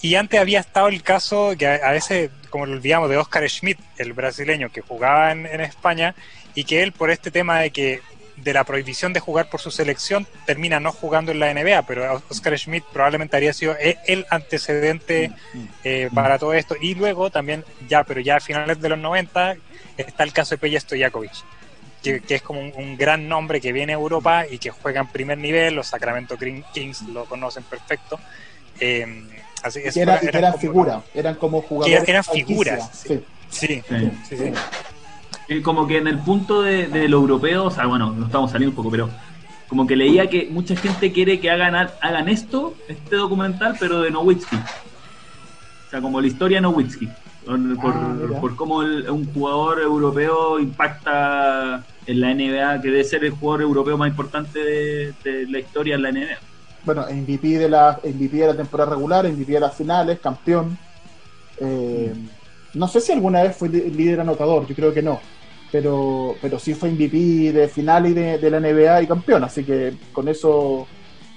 y antes había estado el caso que a, a veces, como lo olvidamos, de Oscar Schmidt, el brasileño que jugaba en, en, España y que él por este tema de que de la prohibición de jugar por su selección termina no jugando en la NBA, pero Oscar Schmidt probablemente habría sido el antecedente eh, para todo esto. Y luego también, ya, pero ya a finales de los 90, está el caso de Peja Stojakovic, que, que, es como un, un, gran nombre que viene a Europa y que juega en primer nivel, los Sacramento Kings lo conocen perfecto. Eh, Así, que era, era, eran figuras, eran como jugadores. Que eran figuras, sí. Sí, sí, sí, sí. sí. Como que en el punto de, de, lo europeo, o sea, bueno, nos estamos saliendo un poco, pero como que leía que mucha gente quiere que hagan, hagan esto, este documental, pero de Nowitzki. O sea, como la historia de Nowitzki. Por, por, ah, por cómo el, un jugador europeo impacta en la NBA, que debe ser el jugador europeo más importante de, de la historia en la NBA bueno, MVP de la MVP de la temporada regular, MVP de las finales, campeón. Eh, mm. No sé si alguna vez fue líder anotador, yo creo que no. Pero, pero sí fue MVP de final y de, de la NBA y campeón, así que con eso.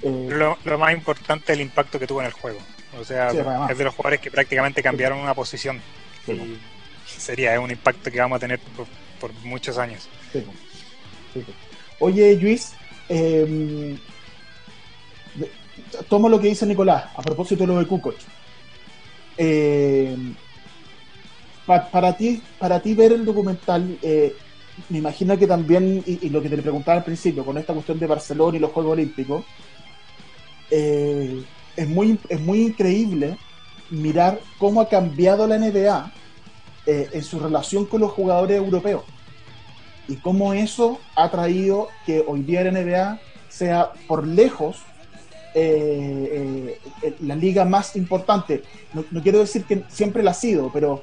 Eh... Lo, lo, más importante es el impacto que tuvo en el juego. O sea, sí, es de los jugadores que prácticamente cambiaron una posición. Sí. Y sería un impacto que vamos a tener por, por muchos años. Sí. Oye, Luis, eh, tomo lo que dice Nicolás a propósito de lo de Kukoc. Eh, pa, para, ti, para ti ver el documental, eh, me imagino que también, y, y, lo que te preguntaba al principio, con esta cuestión de Barcelona y los Juegos Olímpicos, eh, es, muy, es muy increíble mirar cómo ha cambiado la NBA eh, en su relación con los jugadores europeos y cómo eso ha traído que hoy día la NBA sea por lejos eh, eh, la liga más importante. No, no, quiero decir que siempre la ha sido, pero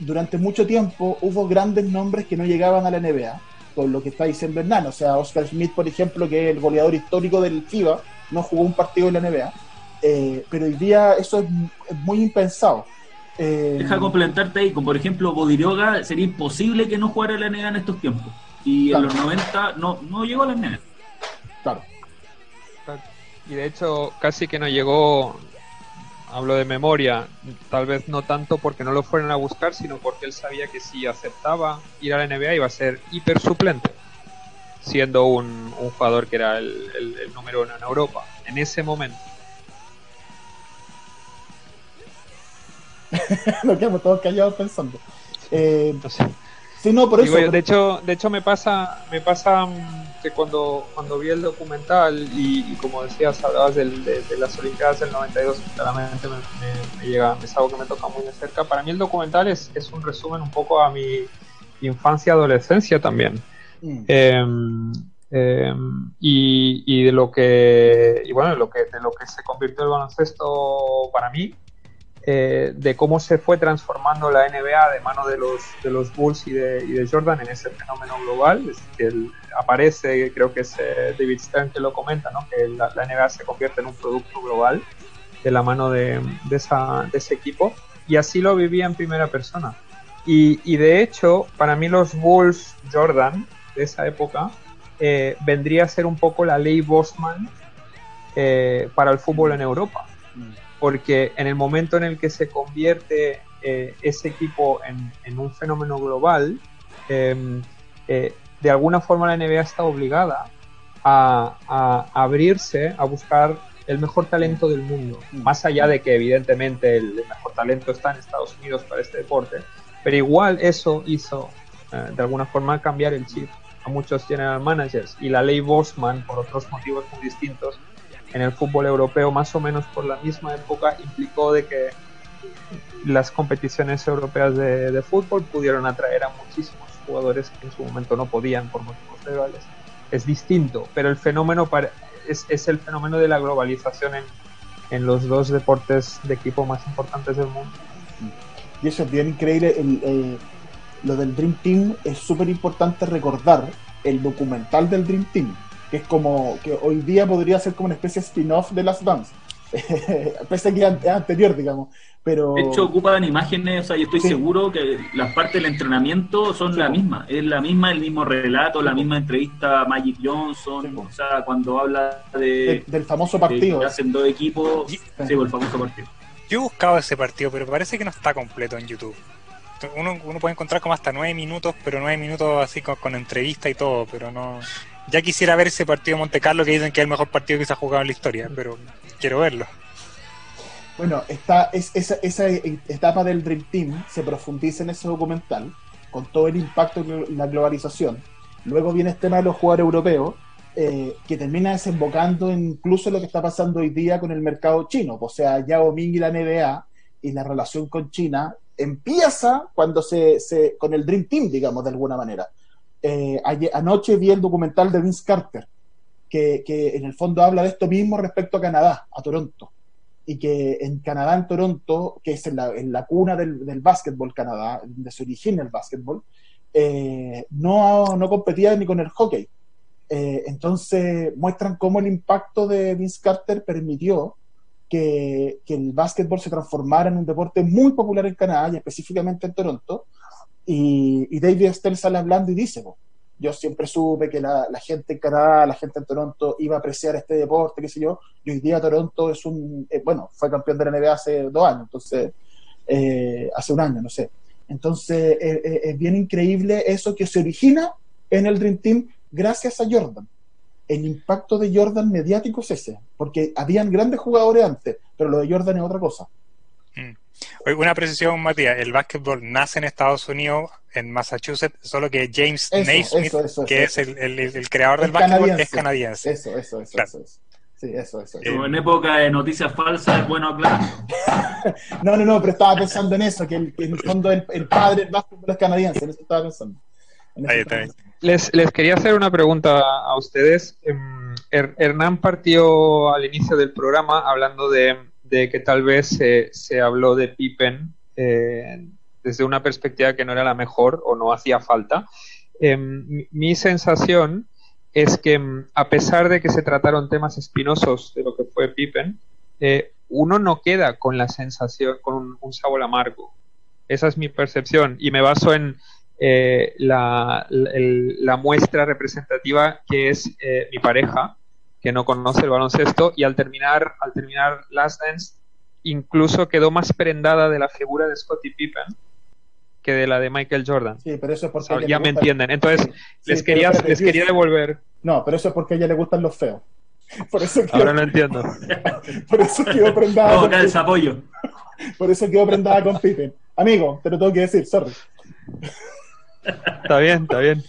durante mucho tiempo hubo grandes nombres que no llegaban a la NBA, con lo que está diciendo Hernán. O sea, Oscar Smith, por ejemplo, que es el goleador histórico del FIBA, no jugó un partido en la NBA. Eh, pero hoy día eso es, muy impensado. Eh, Deja complementarte ahí, con por ejemplo Bodiroga, sería imposible que no jugara en la NBA en estos tiempos. Y en los 90 no, no llegó a la NBA. Claro. Y de hecho, casi que no llegó, hablo de memoria, tal vez no tanto porque no lo fueron a buscar, sino porque él sabía que si aceptaba ir a la NBA iba a ser hiper suplente, siendo un, jugador que era el, número uno en Europa en ese momento. Nos quedamos todos callados pensando. Eh, Sí, no, por eso. de hecho, de hecho me pasa, me pasa mm, que cuando, cuando vi el documental y, como decías, hablabas de, las Olimpiadas del 92, claramente me, llega, es algo que me toca muy de cerca. Para mí el documental es, es un resumen un poco a mi infancia, adolescencia también. Mm. Em, em, y, y, de lo que y bueno de lo que de lo que se convirtió el baloncesto para mí eh, de cómo se fue transformando la NBA de mano de los, de los Bulls y de, y de Jordan en ese fenómeno global. Es que aparece, creo que es eh, David Stern que lo comenta, ¿no? que la, NBA se convierte en un producto global de la mano de, de, esa, de ese equipo. Y así lo vivía en primera persona. Y, y, de hecho, para mí los Bulls Jordan de esa época eh, vendría a ser un poco la ley Bosman para el fútbol en Europa porque en el momento en el que se convierte eh, ese equipo en, un fenómeno global, em, eh, de alguna forma la NBA está obligada a, abrirse a buscar el mejor talento del mundo, mm. más allá de que evidentemente el mejor talento está en Estados Unidos para este deporte, pero igual eso hizo eh, de alguna forma cambiar el chip a muchos general managers y la ley Bosman, por otros motivos muy distintos, en el fútbol europeo más o menos por la misma época implicó de que las competiciones europeas de, fútbol pudieron atraer a muchísimos jugadores que en su momento no podían por motivos legales. Es distinto, pero el fenómeno es, es, el fenómeno de la globalización en, en, los dos deportes de equipo más importantes del mundo. Y eso es bien increíble. El, lo del Dream Team es súper importante recordar el documental del Dream Team que es como que hoy día podría ser como una especie de spin-off de Last Dance. Pese a que es anterior, digamos. Pero... De hecho, ocupan imágenes, o sea, yo estoy seguro que las partes del entrenamiento son la misma. Es la misma, el mismo relato, la misma entrevista a Magic Johnson, o sea, cuando habla de, del famoso partido. hacen dos equipos, sí, el famoso partido. Yo he buscado ese partido, pero parece que no está completo en YouTube. Uno, uno puede encontrar como hasta nueve minutos, pero nueve minutos así con, con entrevista y todo, pero no, ya quisiera ver ese partido de Monte Carlo que dicen que es el mejor partido que se ha jugado en la historia, pero quiero verlo. Bueno, esta, es, esa, esa etapa del Dream Team se profundiza en ese documental con todo el impacto de la globalización. Luego viene este tema de los jugadores europeos, eh, que termina desembocando incluso lo que está pasando hoy día con el mercado chino. O sea, Yao Ming y la NBA y la relación con China empieza cuando se con el Dream Team, digamos, de alguna manera. Eh, anoche vi el documental de Vince Carter, que, en el fondo habla de esto mismo respecto a Canadá, a Toronto. Y que en Canadá, en Toronto, que es en la, cuna del, del, básquetbol Canadá, donde se origina el básquetbol, eh, no, competía ni con el hockey. Eh, entonces muestran cómo el impacto de Vince Carter permitió que, el básquetbol se transformara en un deporte muy popular en Canadá y específicamente en Toronto, y, David Estelle sale hablando y dice, yo siempre supe que la, gente en Canadá, la gente en Toronto iba a apreciar este deporte, qué sé yo, y hoy día Toronto es un, eh, bueno, fue campeón de la NBA hace dos años, entonces, eh, hace un año, no sé. Entonces, eh, es bien increíble eso que se origina en el Dream Team gracias a Jordan. El impacto de Jordan mediático es ese, porque habían grandes jugadores antes, pero lo de Jordan es otra cosa. Mm. Una precisión, Matías, el básquetbol nace en Estados Unidos, en Massachusetts, solo que James Naismith, que es el, creador del básquetbol, es canadiense. Eso, eso, eso, eso. Sí, eso, eso. en época de noticias falsas es bueno claro. no, no, no, pero estaba pensando en eso, que, en el fondo el, padre del básquetbol es canadiense, en eso estaba pensando. Ahí está. Les, les quería hacer una pregunta a ustedes. Em, Hernán partió al inicio del programa hablando de de que tal vez se, habló de Pippen eh, desde una perspectiva que no era la mejor o no hacía falta. Em, mi, sensación es que mm, a pesar de que se trataron temas espinosos de lo que fue Pippen, eh, uno no queda con la sensación, con un, sabor amargo. Esa es mi percepción y me baso en eh, la, muestra representativa que es mi pareja, que no conoce el baloncesto y al terminar, al terminar Last Dance incluso quedó más prendada de la figura de Scottie Pippen que de la de Michael Jordan. Sí, pero eso es O porque sea, a ella ya le me entienden. Entonces, Sí, les, sí, quería, pero les quería devolver. No, pero eso es porque a ella le gustan los feos. Por eso quedó, Ahora lo entiendo. por eso quedó prendada. Todo con desapollo. Por eso quedó prendada con Pippen. Amigo, te lo tengo que decir, sorry. Está bien, está bien.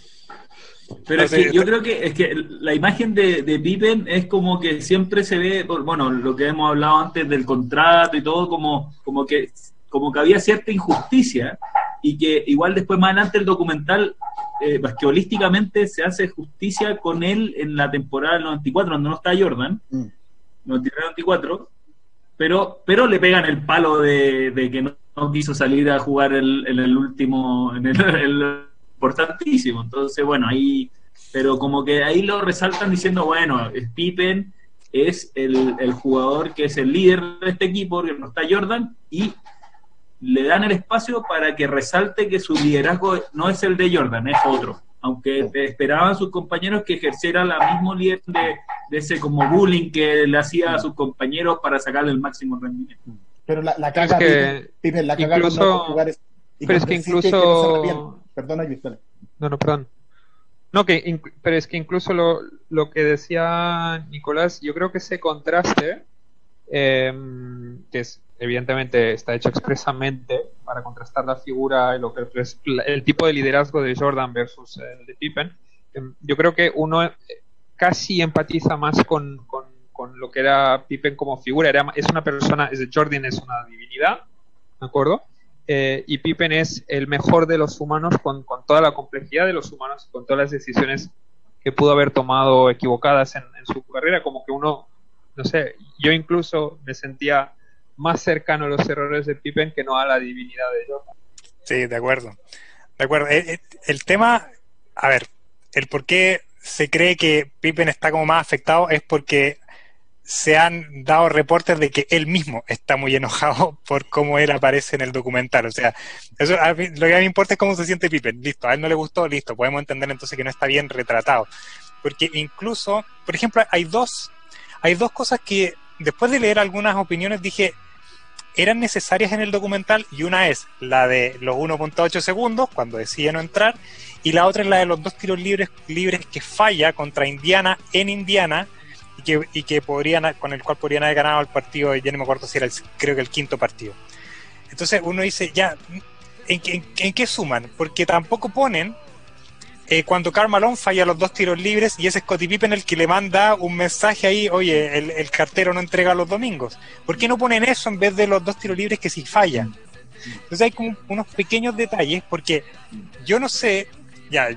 Pero es que yo creo que es que la imagen de, de Pippen es como que siempre se ve, bueno, lo que hemos hablado antes del contrato y todo, como, como que como que había cierta injusticia y que igual después más adelante el documental eh, basquetbolísticamente se hace justicia con él en la temporada del 94, donde no está Jordan, Mm. 93-94, pero, pero le pegan el palo de, de que no, no quiso salir a jugar el- en el último, en el, el importantísimo. Entonces, bueno, ahí, pero como que ahí lo resaltan diciendo, bueno, Pippen es el, el jugador que es el líder de este equipo, que no está Jordan, y le dan el espacio para que resalte que su liderazgo no es el de Jordan, es otro. Aunque esperaban sus compañeros que ejerciera la mismo líder de, de ese como bullying que le hacía a sus compañeros para sacarle el máximo rendimiento. Pero la, la Es caga que Pippen, Pippen, la caga incluso- no jugar es- pero es que incluso- no. Perdona. No, no, perdón. No, que pero es que incluso lo, que decía Nicolás, yo creo que ese contraste, em, que es, evidentemente está hecho expresamente para contrastar la figura y lo que es el tipo de liderazgo de Jordan versus el de Pippen, em, yo creo que uno eh, casi empatiza más con, lo que era Pippen como figura. Era, es una persona, es Jordan es una divinidad, ¿de acuerdo? Eh, y Pippen es el mejor de los humanos con, con toda la complejidad de los humanos, con todas las decisiones que pudo haber tomado equivocadas en, su carrera, como que uno, no sé, yo incluso me sentía más cercano a los errores de Pippen que no a la divinidad de Jordan. Sí, de acuerdo. De acuerdo. El, el- el tema, a ver, el por qué se cree que Pippen está como más afectado es porque se han dado reportes de que él mismo está muy enojado por cómo él aparece en el documental. O sea, eso a mí- lo que a mí me importa es cómo se siente Pippen. Listo, a él no le gustó, listo. Podemos entender entonces que no está bien retratado. Porque incluso, por ejemplo, hay dos, hay dos cosas que después de leer algunas opiniones dije, eran necesarias en el documental y una es la de los 1.8 segundos cuando decide no entrar y la otra es la de los dos tiros libres libres que falla contra Indiana en Indiana y que, y que podrían con el cual podrían haber ganado el partido ya no me acuerdo si era el, creo que el quinto partido entonces uno dice ya ¿en, qué- en, en qué suman? porque tampoco ponen eh, cuando Karl Malone falla los dos tiros libres y es Scottie Pippen el que le manda un mensaje ahí, oye, el, el cartero no entrega los domingos. ¿Por qué no ponen eso en vez de los dos tiros libres que sí falla? Entonces hay como unos pequeños detalles porque yo no sé, ya,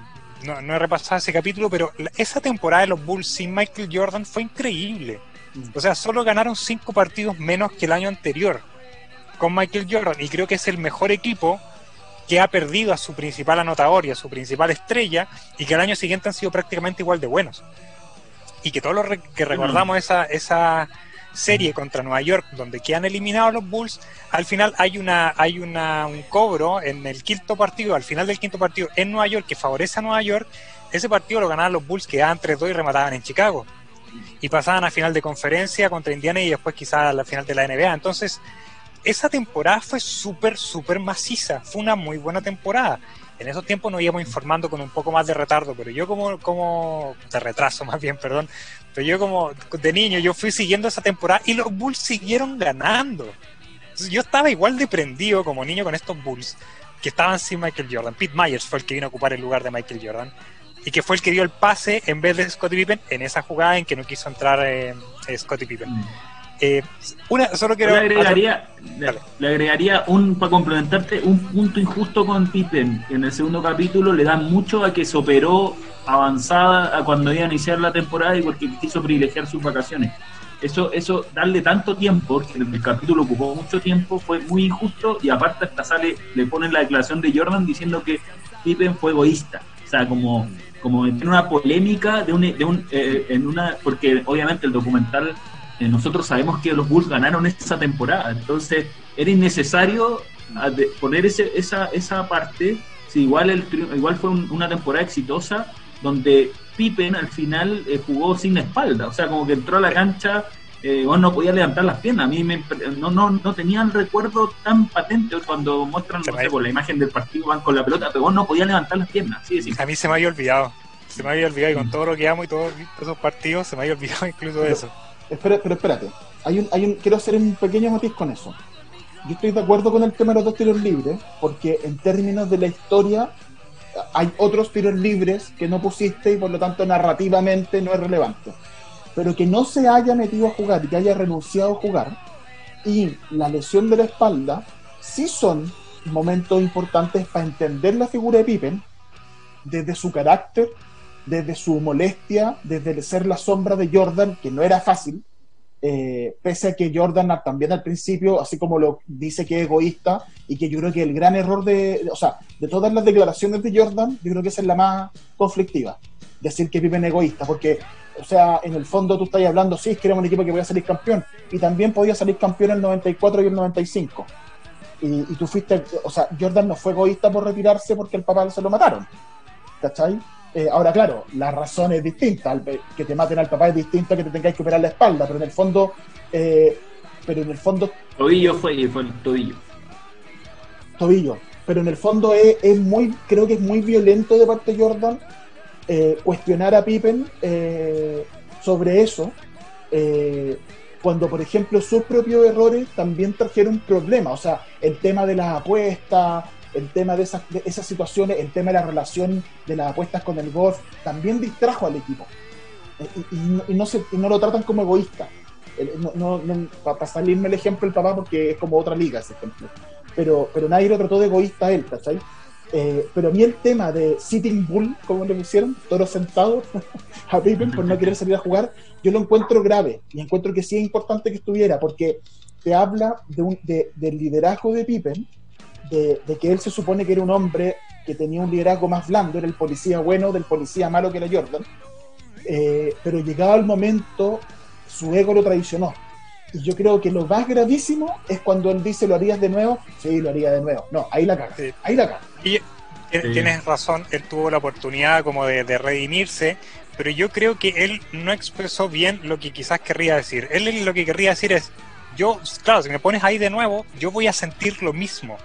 no, no he repasado ese capítulo, pero esa temporada de los Bulls sin Michael Jordan fue increíble. O sea, solo ganaron cinco partidos menos que el año anterior con Michael Jordan y creo que es el mejor equipo que ha perdido a su principal anotador y a su principal estrella y que al año siguiente han sido prácticamente igual de buenos. Y que todos los que recordamos esa, esa serie contra Nueva York donde quedan eliminados los Bulls, al final hay una hay una, un cobro en el quinto partido, al final del quinto partido en Nueva York que favorece a Nueva York, ese partido lo ganaban los Bulls que daban 3-2 y remataban en Chicago. Y pasaban a final de conferencia contra Indiana y después quizás a la final de la NBA. Entonces, esa temporada fue súper, súper maciza. Fue una muy buena temporada. En esos tiempos nos íbamos informando con un poco más de retardo, pero yo como, como, de retraso más bien, perdón, pero yo como de niño, yo fui siguiendo esa temporada y los Bulls siguieron ganando. Entonces, yo estaba igual de prendido como niño con estos Bulls que estaban sin Michael Jordan. Pete Myers fue el que vino a ocupar el lugar de Michael Jordan y que fue el que dio el pase en vez de Scottie Pippen en esa jugada en que no quiso entrar eh, eh, Scottie Pippen. Eh, una, solo quiero le agregaría, le agregaría un para complementarte un punto injusto con Pippen. En el segundo capítulo le dan mucho a que se operó avanzada a cuando iba a iniciar la temporada y porque quiso privilegiar sus vacaciones. Eso, eso, darle tanto tiempo, porque el capítulo ocupó mucho tiempo, fue muy injusto y aparte hasta sale, le ponen la declaración de Jordan diciendo que Pippen fue egoísta. O sea, como, como en una polémica de un, de un eh, en una porque obviamente el documental eh, nosotros sabemos que los Bulls ganaron esa temporada entonces era innecesario ah, poner ese, esa, esa parte si igual el igual fue un- una temporada exitosa donde Pippen al final eh, jugó sin espalda o sea como que entró a la cancha eh, vos no podía levantar las piernas. A mí me, no, no, no tenía el recuerdo tan patente cuando muestran Se no me- sé, por la imagen del partido, van con la pelota, pero vos no podías levantar las piernas. Sí, sí. A mí se me había olvidado. Se me había olvidado y con todo lo que amo y todos esos partidos se me había olvidado incluso de eso. Espera, pero espérate. Hay un, hay un, quiero hacer un pequeño matiz con eso. Yo estoy de acuerdo con el tema de los dos tiros libres, porque en términos de la historia hay otros tiros libres que no pusiste y por lo tanto narrativamente no es relevante. Pero que no se haya metido a jugar y que haya renunciado a jugar y la lesión de la espalda sí son momentos importantes para entender la figura de Pippen desde su carácter, desde su molestia, desde ser la sombra de Jordan, que no era fácil, eh, pese a que Jordan a- también al principio, así como lo dice que es egoísta, y que yo creo que el gran error de, o sea, de todas las declaraciones de Jordan, yo creo que esa es la más conflictiva, decir que es egoísta, porque, o sea, en el fondo tú estás hablando, sí, es que era un equipo que podía salir campeón, y también podía salir campeón en el 94 y el 95. Y, y tú fuiste, o sea, Jordan no fue egoísta por retirarse porque el papá se lo mataron. ¿Cachai? Eh, ahora, claro, la razón es distinta. Que te maten al papá es distinto a que te tengáis que operar la espalda, pero en el fondo, eh, pero en el fondo, Tobillo fue, fue el tobillo. tobillo. Pero en el fondo es, es muy, creo que es muy violento de parte de Jordan eh, cuestionar a Pippen eh, sobre eso, cuando por ejemplo sus propios errores también trajeron problemas. O sea, el tema de las apuestas, el tema de esas, de esas situaciones, el tema de la relación de las apuestas con el golf, también distrajo al equipo. Eh, Y, no, no se, y no lo tratan como egoísta. No, no, para salirme el ejemplo el papá, porque es como otra liga ese ejemplo. Pero, pero nadie lo trató de egoísta él, ¿cachai? Eh, pero a mí el tema de Sitting Bull, como le pusieron, toro sentado a Pippen por no querer salir a jugar, yo lo encuentro grave y encuentro que sí es importante que estuviera porque te habla de- del liderazgo de Pippen, de, de que él se supone que era un hombre que tenía un liderazgo más blando, era el policía bueno del policía malo que era Jordan, eh, pero llegado el momento, su ego lo traicionó. Y yo creo que lo más gravísimo es cuando él dice, ¿lo harías de nuevo? Sí, lo haría de nuevo. No, ahí la caga. Sí. Ahí la caga. Y Sí. tienes razón, él tuvo la oportunidad como de, de redimirse, pero yo creo que él no expresó bien lo que quizás querría decir. Él lo que querría decir es, yo, claro, si me pones ahí de nuevo, yo voy a sentir lo mismo.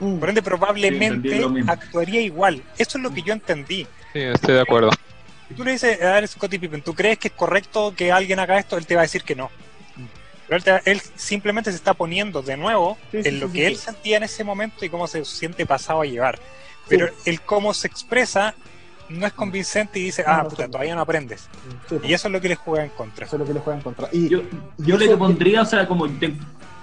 Mm. Por ende, probablemente mismo. actuaría igual. Eso es lo que yo entendí. Sí, estoy de acuerdo. Si tú le dices a ver, Scottie Pippen, ¿tú crees que es correcto que alguien haga esto? Él te va a decir que no. Pero él, te- él simplemente se está poniendo de nuevo Sí, sí, en lo sí, que sí, él sí. sentía en ese momento y cómo se siente pasado a llevar. Pero el cómo se expresa no es convincente y dice, ah, no, puta, sí. todavía no aprendes. Sí, Y eso es lo que les juega en contra. Eso es lo que le juega en contra. Y, Yo, yo le pondría, o sea, como te,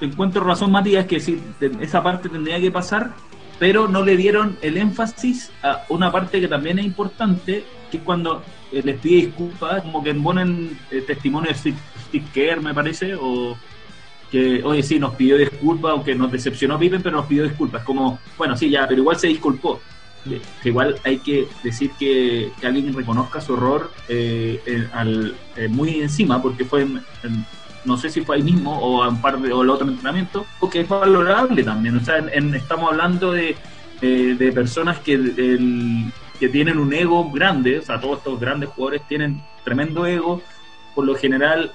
encuentro razón, Matías, que sí, esa parte tendría que pasar, pero no le dieron el énfasis a una parte que también es importante, que es cuando eh, les pide disculpas, como que ponen eh, testimonio de Steve, Steve Kerr, me parece, o que, oye, sí, nos pidió disculpas, aunque nos decepcionó Pippen, pero nos pidió disculpas. Como, bueno, sí, ya, pero igual se disculpó. Que- que igual hay que decir que, alguien reconozca su error eh, eh, al, eh, muy encima, porque fue, en- no sé si fue ahí mismo o a un par de o el otro entrenamiento, porque es valorable también. O sea, en- en- estamos hablando de, de personas que, el- que tienen un ego grande, o sea, todos estos grandes jugadores tienen tremendo ego. Por lo general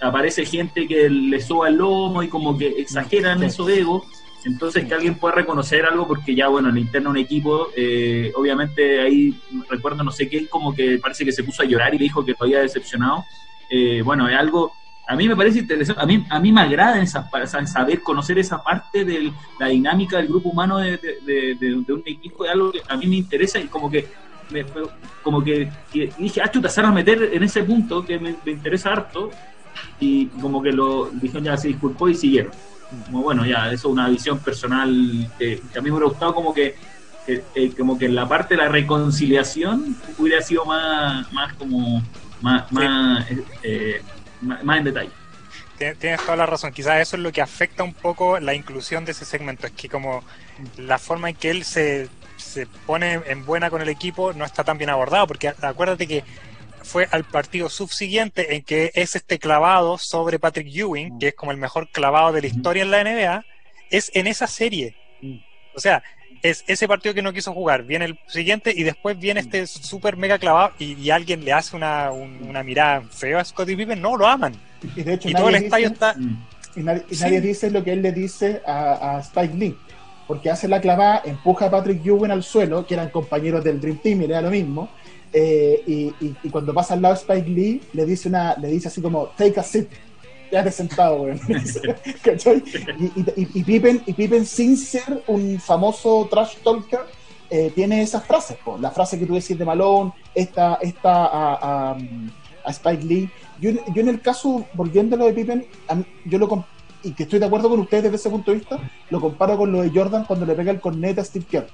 aparece gente que le soba el lomo y como que exageran Sí. esos egos. Entonces que alguien pueda reconocer algo porque ya, bueno, en interno un equipo, eh, obviamente ahí recuerdo no sé qué, como que parece que se puso a llorar y dijo que lo había decepcionado. Eh, bueno, es algo, a mí me parece interesante, a mí, a mí me agrada esas, pa- sa- saber, conocer esa parte de la dinámica del grupo humano de, de- de- de- de un equipo, es algo que a mí me interesa y como que me- como que, que dije, ah, chuta, se van a meter en ese punto que me, me interesa harto y como que lo dijeron ya se disculpó y siguieron como bueno ya eso es una visión personal que a mí me hubiera gustado como que eh, eh, como que la parte de la reconciliación hubiera sido más más como más más, eh, eh, más, en detalle Tien- Tienes toda la razón. Quizás eso es lo que afecta un poco la inclusión de ese segmento. Es que como la forma en que él se, se pone en buena con el equipo no está tan bien abordado, porque acuérdate que fue al partido subsiguiente en que es este clavado sobre Patrick Ewing, que es como el mejor clavado de la historia en la NBA, es en esa serie. O sea, es ese partido que no quiso jugar, viene el siguiente y después viene este super mega clavado y, alguien le hace una, mirada fea a Scottie Pippen, no, lo aman. Y, de hecho, todo el estadio está... Y nadie, dice lo que él le dice a, a Spike Lee porque hace la clavada, empuja a Patrick Ewing al suelo, que eran compañeros del Dream Team y era lo mismo, eh, y, cuando pasa al lado de Spike Lee, le dice, una, le dice así como, take a seat, quédate sentado, güey. y, Pippen, y Pippen, sin ser un famoso trash talker, eh, tiene esas frases, la frase que tú decís de Malone, esta, esta a, a, Spike Lee. Yo, yo, en el caso, volviendo a lo de Pippen, yo lo y que estoy de acuerdo con ustedes desde ese punto de vista, lo comparo con lo de Jordan cuando le pega el cornete a Steve Kerr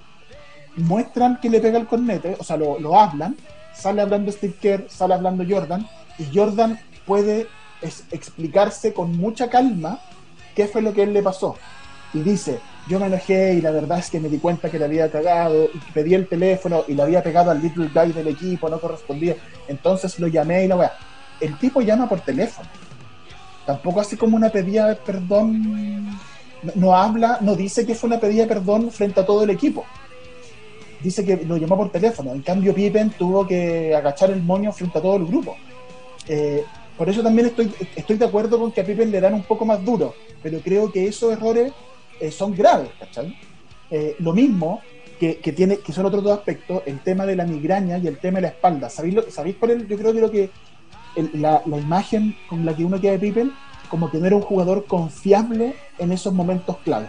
muestran que le pega el cornete, o sea, lo, lo hablan, sale hablando Steve Kerr, sale hablando Jordan, y Jordan puede explicarse con mucha calma qué fue lo que él le pasó. Y dice, yo me enojé y la verdad es que me di cuenta que le había cagado y pedí el teléfono y le había pegado al little guy del equipo, no correspondía. Entonces lo llamé y la weá. El tipo llama por teléfono. Tampoco así como una pedida de perdón. No, no habla, no dice que fue una pedida de perdón frente a todo el equipo dice que lo llamó por teléfono. En cambio, Pippen tuvo que agachar el moño frente a todo el grupo. Eh, por eso también estoy, estoy de acuerdo con que a Pippen le dan un poco más duro, pero creo que esos errores eh, son graves, ¿cachai? Eh, lo mismo que, tiene, que son otros dos aspectos, el tema de la migraña y el tema de la espalda. ¿Sabéis, lo, ¿sabéis por el, yo creo que lo que la, imagen con la que uno queda de Pippen, como que no era un jugador confiable en esos momentos clave.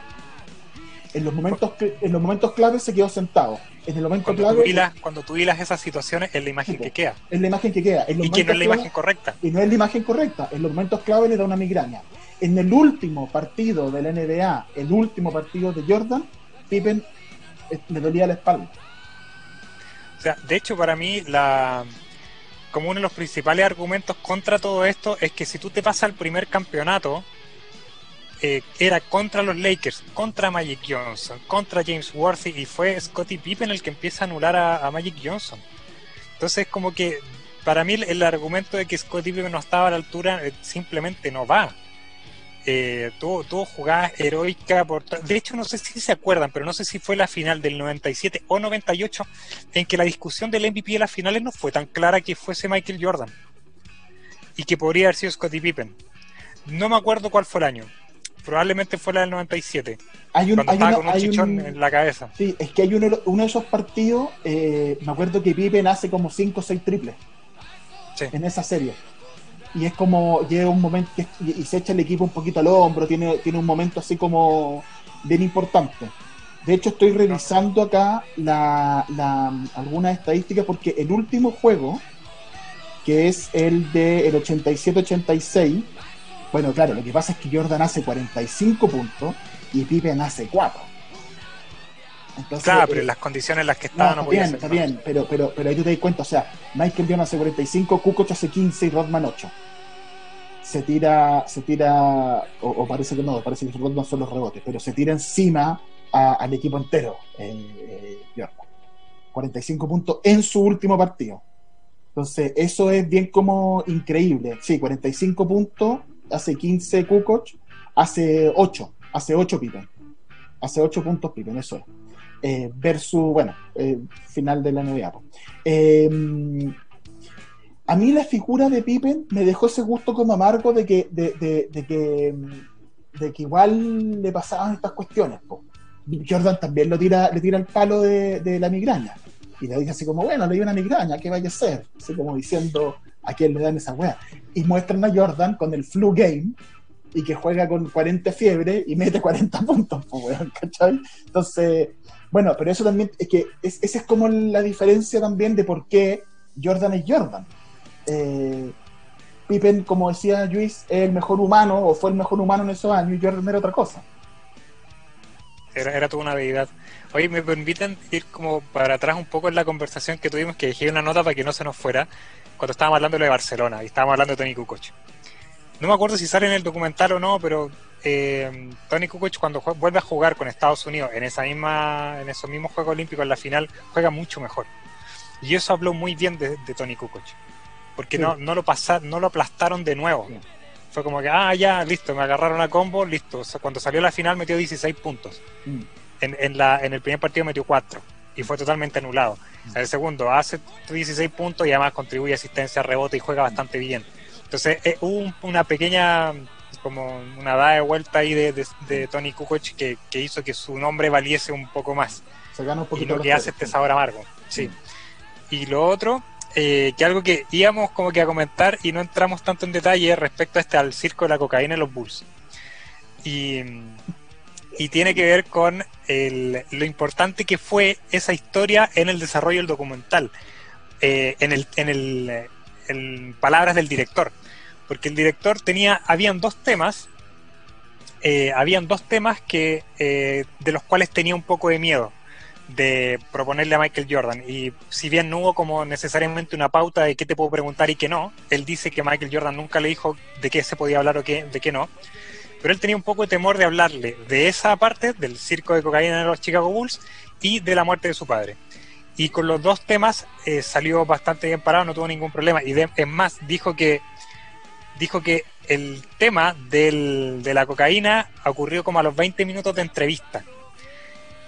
En los momentos, en los momentos claves se quedó sentado en el momento cuando clave. Tú hilas, cuando tú hilas esas situaciones, es la imagen que queda. Es la imagen que queda. y que no es la imagen correcta. Y no es la imagen correcta. En los momentos clave le da una migraña. En el último partido de la NBA, el último partido de Jordan, Pippen eh, le dolía la espalda. O sea, de hecho, para mí, la como uno de los principales argumentos contra todo esto es que si tú te pasas al primer campeonato, eh, era contra los Lakers, contra Magic Johnson, contra James Worthy y fue Scottie Pippen el que empieza a anular a, Magic Johnson. Entonces como que para mí el, argumento de que Scottie Pippen no estaba a la altura eh, simplemente no va. Eh, tuvo, jugadas heroicas. De hecho, no sé si se acuerdan, pero no sé si fue la final del 97 o 98 en que la discusión del MVP de las finales no fue tan clara que fuese Michael Jordan y que podría haber sido Scottie Pippen. No me acuerdo cuál fue el año, Probablemente fue la del 97. Hay un, cuando estaba con un chichón en la cabeza. Sí, es que hay uno, uno de esos partidos, eh, me acuerdo que Pippen hace como 5 o 6 triples en esa serie. Y es como, llega un momento y, se echa el equipo un poquito al hombro, tiene, tiene un momento así como bien importante. De hecho, estoy revisando acá la, la, algunas estadísticas porque el último juego, que es el de el 87-86, bueno, claro, lo que pasa es que Jordan hace 45 puntos y Pippen hace 4. claro, pero en las condiciones en las que estaba no, está bien, Está bien, pero, pero, pero ahí tú te das cuenta, o sea, Michael Jordan hace 45, Kukoc hace 15 y Rodman 8. Se tira, se tira, o, parece que no, parece que Rodman son los rebotes, pero se tira encima al equipo entero, eh, Jordan. 45 puntos en su último partido. Entonces, eso es bien como increíble. Sí, 45 puntos hace 15 Kukoc, hace 8, hace 8 Pippen. Hace 8 puntos Pippen, eso es. Eh, versus, bueno, eh, final de la NBA. Eh, a mí la figura de Pippen me dejó ese gusto como amargo de que, de, que, de que igual le pasaban estas cuestiones. Jordan también lo tira, le tira el palo de, la migraña. Y le dice así como, bueno, le dio una migraña, ¿qué vaya a ser? Así como diciendo, a quién le dan esa weá. Y muestran a Jordan con el flu game y que juega con 40 fiebre y mete 40 puntos, weón, ¿cachai? Entonces, bueno, pero eso también es que esa es como la diferencia también de por qué Jordan es Jordan. Eh, Pippen, como decía Luis, es el mejor humano o fue el mejor humano en esos años y Jordan era otra cosa. Era, era toda una deidad. Oye, me permiten ir como para atrás un poco en la conversación que tuvimos, que dejé una nota para que no se nos fuera, cuando estábamos hablando de Barcelona y estábamos hablando de Tony Kukoc. no me acuerdo si sale en el documental o no, pero eh, Tony Kukoc cuando vuelve a jugar con Estados Unidos en esa misma, en esos mismos Juegos Olímpicos en la final, juega mucho mejor. Y eso habló muy bien de, de Tony Kukoc, porque Sí. no, no lo pasa, no lo aplastaron de nuevo. Sí. Fue como que, ah, ya, listo, me agarraron a combo, listo. O sea, cuando salió la final metió 16 puntos. Mm. En, en la, en el primer partido metió 4 y fue totalmente anulado. El segundo hace 16 puntos y además contribuye asistencia, rebote y juega bastante bien. Entonces eh, hubo un- una pequeña, como una dada de vuelta ahí de, de- de Tony Kukoc que, que hizo que su nombre valiese un poco más Se gana un y poquito lo que hace este sabor amargo. Sí. Y lo otro, eh, que algo que íbamos como que a comentar y no entramos tanto en detalle respecto a este al circo de la cocaína en los Bulls. Y, y tiene que ver con el- lo importante que fue esa historia en el desarrollo del documental, eh, en, el, en, el, palabras del director. Porque el director tenía, habían dos temas, eh, habían dos temas que, eh, de los cuales tenía un poco de miedo de proponerle a Michael Jordan. Y si bien no hubo como necesariamente una pauta de qué te puedo preguntar y qué no, él dice que Michael Jordan nunca le dijo de qué se podía hablar o de qué no. Pero él tenía un poco de temor de hablarle de esa parte, del circo de cocaína de los Chicago Bulls y de la muerte de su padre. Y con los dos temas eh, salió bastante bien parado, no tuvo ningún problema. Y de- es más, dijo que dijo que el tema del- de la cocaína ocurrió como a los 20 minutos de entrevista.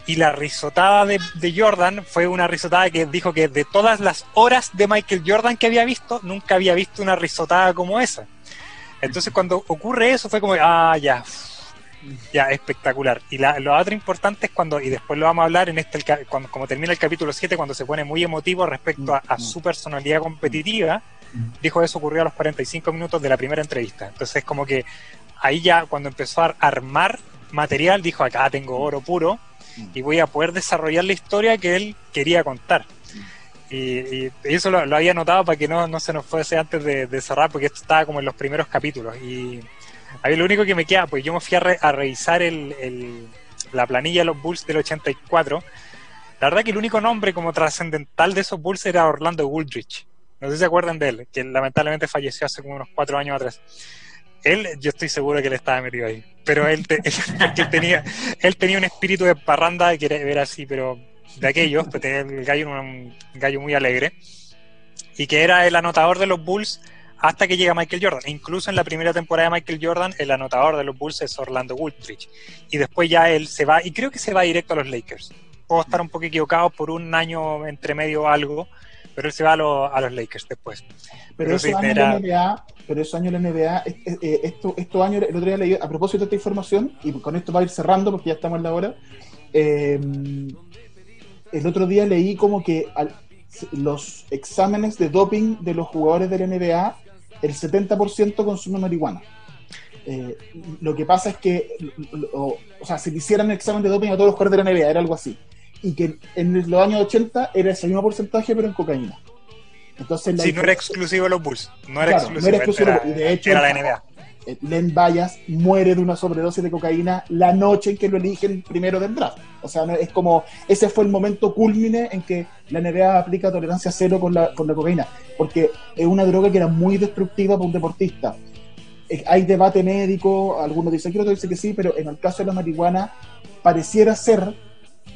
Y la risotada de, de Jordan fue una risotada que dijo que de todas las horas de Michael Jordan que había visto, nunca había visto una risotada como esa. Entonces cuando ocurre eso fue como, ah, ya, ya, espectacular. Y la, lo otro importante es cuando, y después lo vamos a hablar en este, el cuando, como termina el capítulo 7, cuando se pone muy emotivo respecto a, a su personalidad competitiva, dijo eso ocurrió a los 45 minutos de la primera entrevista. Entonces como que ahí ya cuando empezó a armar material, dijo, acá tengo oro puro y voy a poder desarrollar la historia que él quería contar. Y, y eso lo, lo había notado para que no, no se nos fuese antes de, de cerrar, porque esto estaba como en los primeros capítulos. Y a mí lo único que me queda, pues yo me fui a, re- a revisar el, el- la planilla de los Bulls del 84. La verdad que el único nombre como trascendental de esos Bulls era Orlando Woodridge. No sé si se acuerdan de él, que lamentablemente falleció hace como unos cuatro años atrás. Él, yo estoy seguro que él estaba metido ahí. Pero él, te- él tenía, él tenía un espíritu de parranda que era, era así, pero de aquellos, pues tenía el gallo un gallo muy alegre. Y que era el anotador de los Bulls hasta que llega Michael Jordan. E incluso en la primera temporada de Michael Jordan, el anotador de los Bulls es Orlando Woodridge. Y después ya él se va, y creo que se va directo a los Lakers. Puedo estar un poco equivocado por un año entre medio o algo, pero él se va a, los- a los Lakers después. Pero esos años era- NBA, pero esos años de la NBA, eh, esto- estos años, el otro día leí, a propósito de esta información, y con esto va a ir cerrando porque ya estamos en la hora, eh, el otro día leí como que al- los exámenes de doping de los jugadores de la NBA, el 70% consume marihuana. Eh, lo que pasa es que, o, o sea, si le hicieran el examen de doping a todos los jugadores de la NBA, era algo así. Y que en los años 80 era ese mismo porcentaje, pero en cocaína. Entonces, la Sí, no era exclusivo de los Bulls. No era Claro, exclusivo. no era exclusivo, era, y de hecho- era la NBA. Eh, Len Bayas muere de una sobredosis de cocaína la noche en que lo eligen primero del draft. O sea, no- es como, ese fue el momento culmine en que la NBA aplica tolerancia cero con la, con la cocaína, porque es una droga que era muy destructiva para un deportista. Eh, Hay debate médico, algunos dicen que dicen que sí, pero en el caso de la marihuana pareciera ser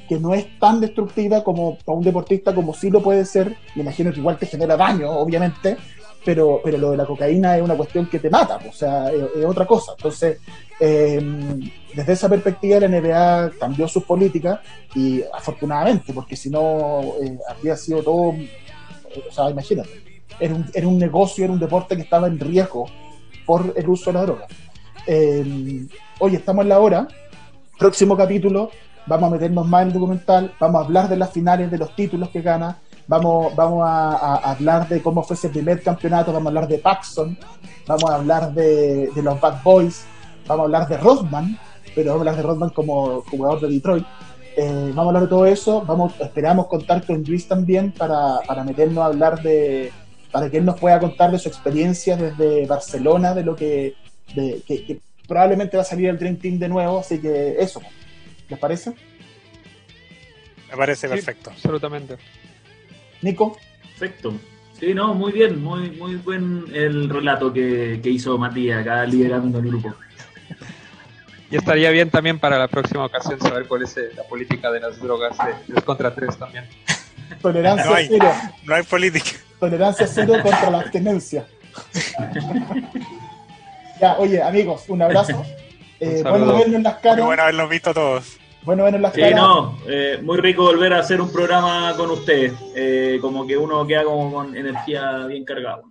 que no es tan destructiva como para un deportista como sí lo puede ser. Me imagino que igual te genera daño, obviamente, pero, pero lo de la cocaína es una cuestión que te mata, o sea, es, otra cosa. Entonces, eh, desde esa perspectiva, la NBA cambió sus políticas y afortunadamente, porque si no, eh, habría sido todo, eh, o sea, imagínate, era un, era un negocio, era un deporte que estaba en riesgo por el uso de la droga. Eh, oye, estamos en la hora, próximo capítulo, vamos a meternos más en el documental, vamos a hablar de las finales, de los títulos que gana, vamos, vamos a, hablar de cómo fue ese primer campeonato, vamos a hablar de Paxson, vamos a hablar de, de los Bad Boys, vamos a hablar de Rodman, pero vamos a hablar de Rodman como jugador de Detroit. Eh, vamos a hablar de todo eso, vamos, esperamos contar con Luis también para, para meternos a hablar de, para que él nos pueda contar de su experiencia desde Barcelona, de lo que, de, que, que probablemente va a salir el Dream Team de nuevo, así que eso, ¿les parece? Me parece Sí. perfecto. Absolutamente. Nico, Perfecto. Sí, no, muy bien, muy, muy buen el relato que, que hizo Matías acá liderando el grupo. Y estaría bien también para la próxima ocasión saber cuál es eh, la política de las drogas de 3 contra 3 también. Tolerancia No hay, cero. no hay política. Tolerancia cero contra la abstinencia. ya, oye, amigos, un abrazo. Eh, bueno vernos en las Muy caras. bueno haberlos visto todos. Bueno en las Sí, caras. no, eh, muy rico volver a hacer un programa con ustedes. Eh, como que uno queda como con energía bien cargado.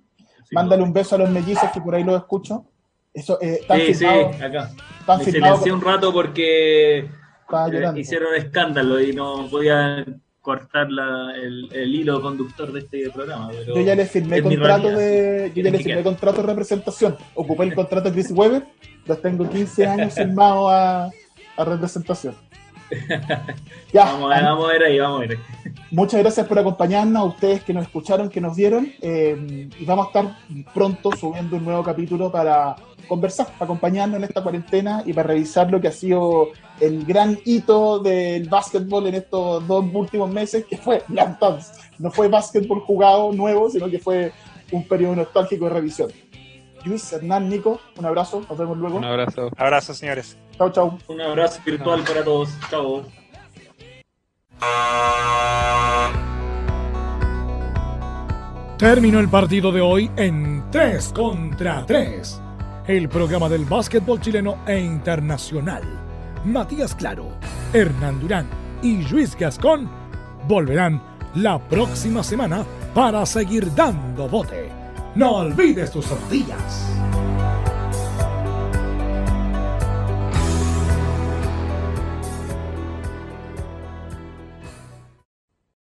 Así Mándale un beso a los mellizos que por ahí los escucho. Eso, eh, están Sí, sí, acá. Están Me silencié un rato porque eh, hicieron escándalo y no podía cortar la- el, el hilo conductor de este programa. pero Yo ya le firmé contrato de. Yo ya le firmé contrato de representación. Ocupé el contrato de Chris Webber. Los tengo 15 años firmados a, a representación. Ya, Vamos, a- vamos a ver ahí, vamos a ver muchas gracias por acompañarnos, a ustedes que nos escucharon, que nos vieron. eh, y vamos a estar pronto subiendo un nuevo capítulo para conversar, para acompañarnos en esta cuarentena y para revisar lo que ha sido el gran hito del básquetbol en estos dos últimos meses, que fue Dance. No fue básquetbol jugado nuevo, sino que fue un periodo nostálgico de revisión. Luis, Hernán, Nico, un abrazo, nos vemos luego. Un abrazo. Abrazos, señores. Chau, chau. Un abrazo virtual para todos. Chao. Terminó el partido de hoy en 3 contra 3. El programa del básquetbol chileno e internacional. Matías Claro, Hernán Durán y Luis Gascón volverán la próxima semana para seguir dando bote. No olvides tus zapatillas.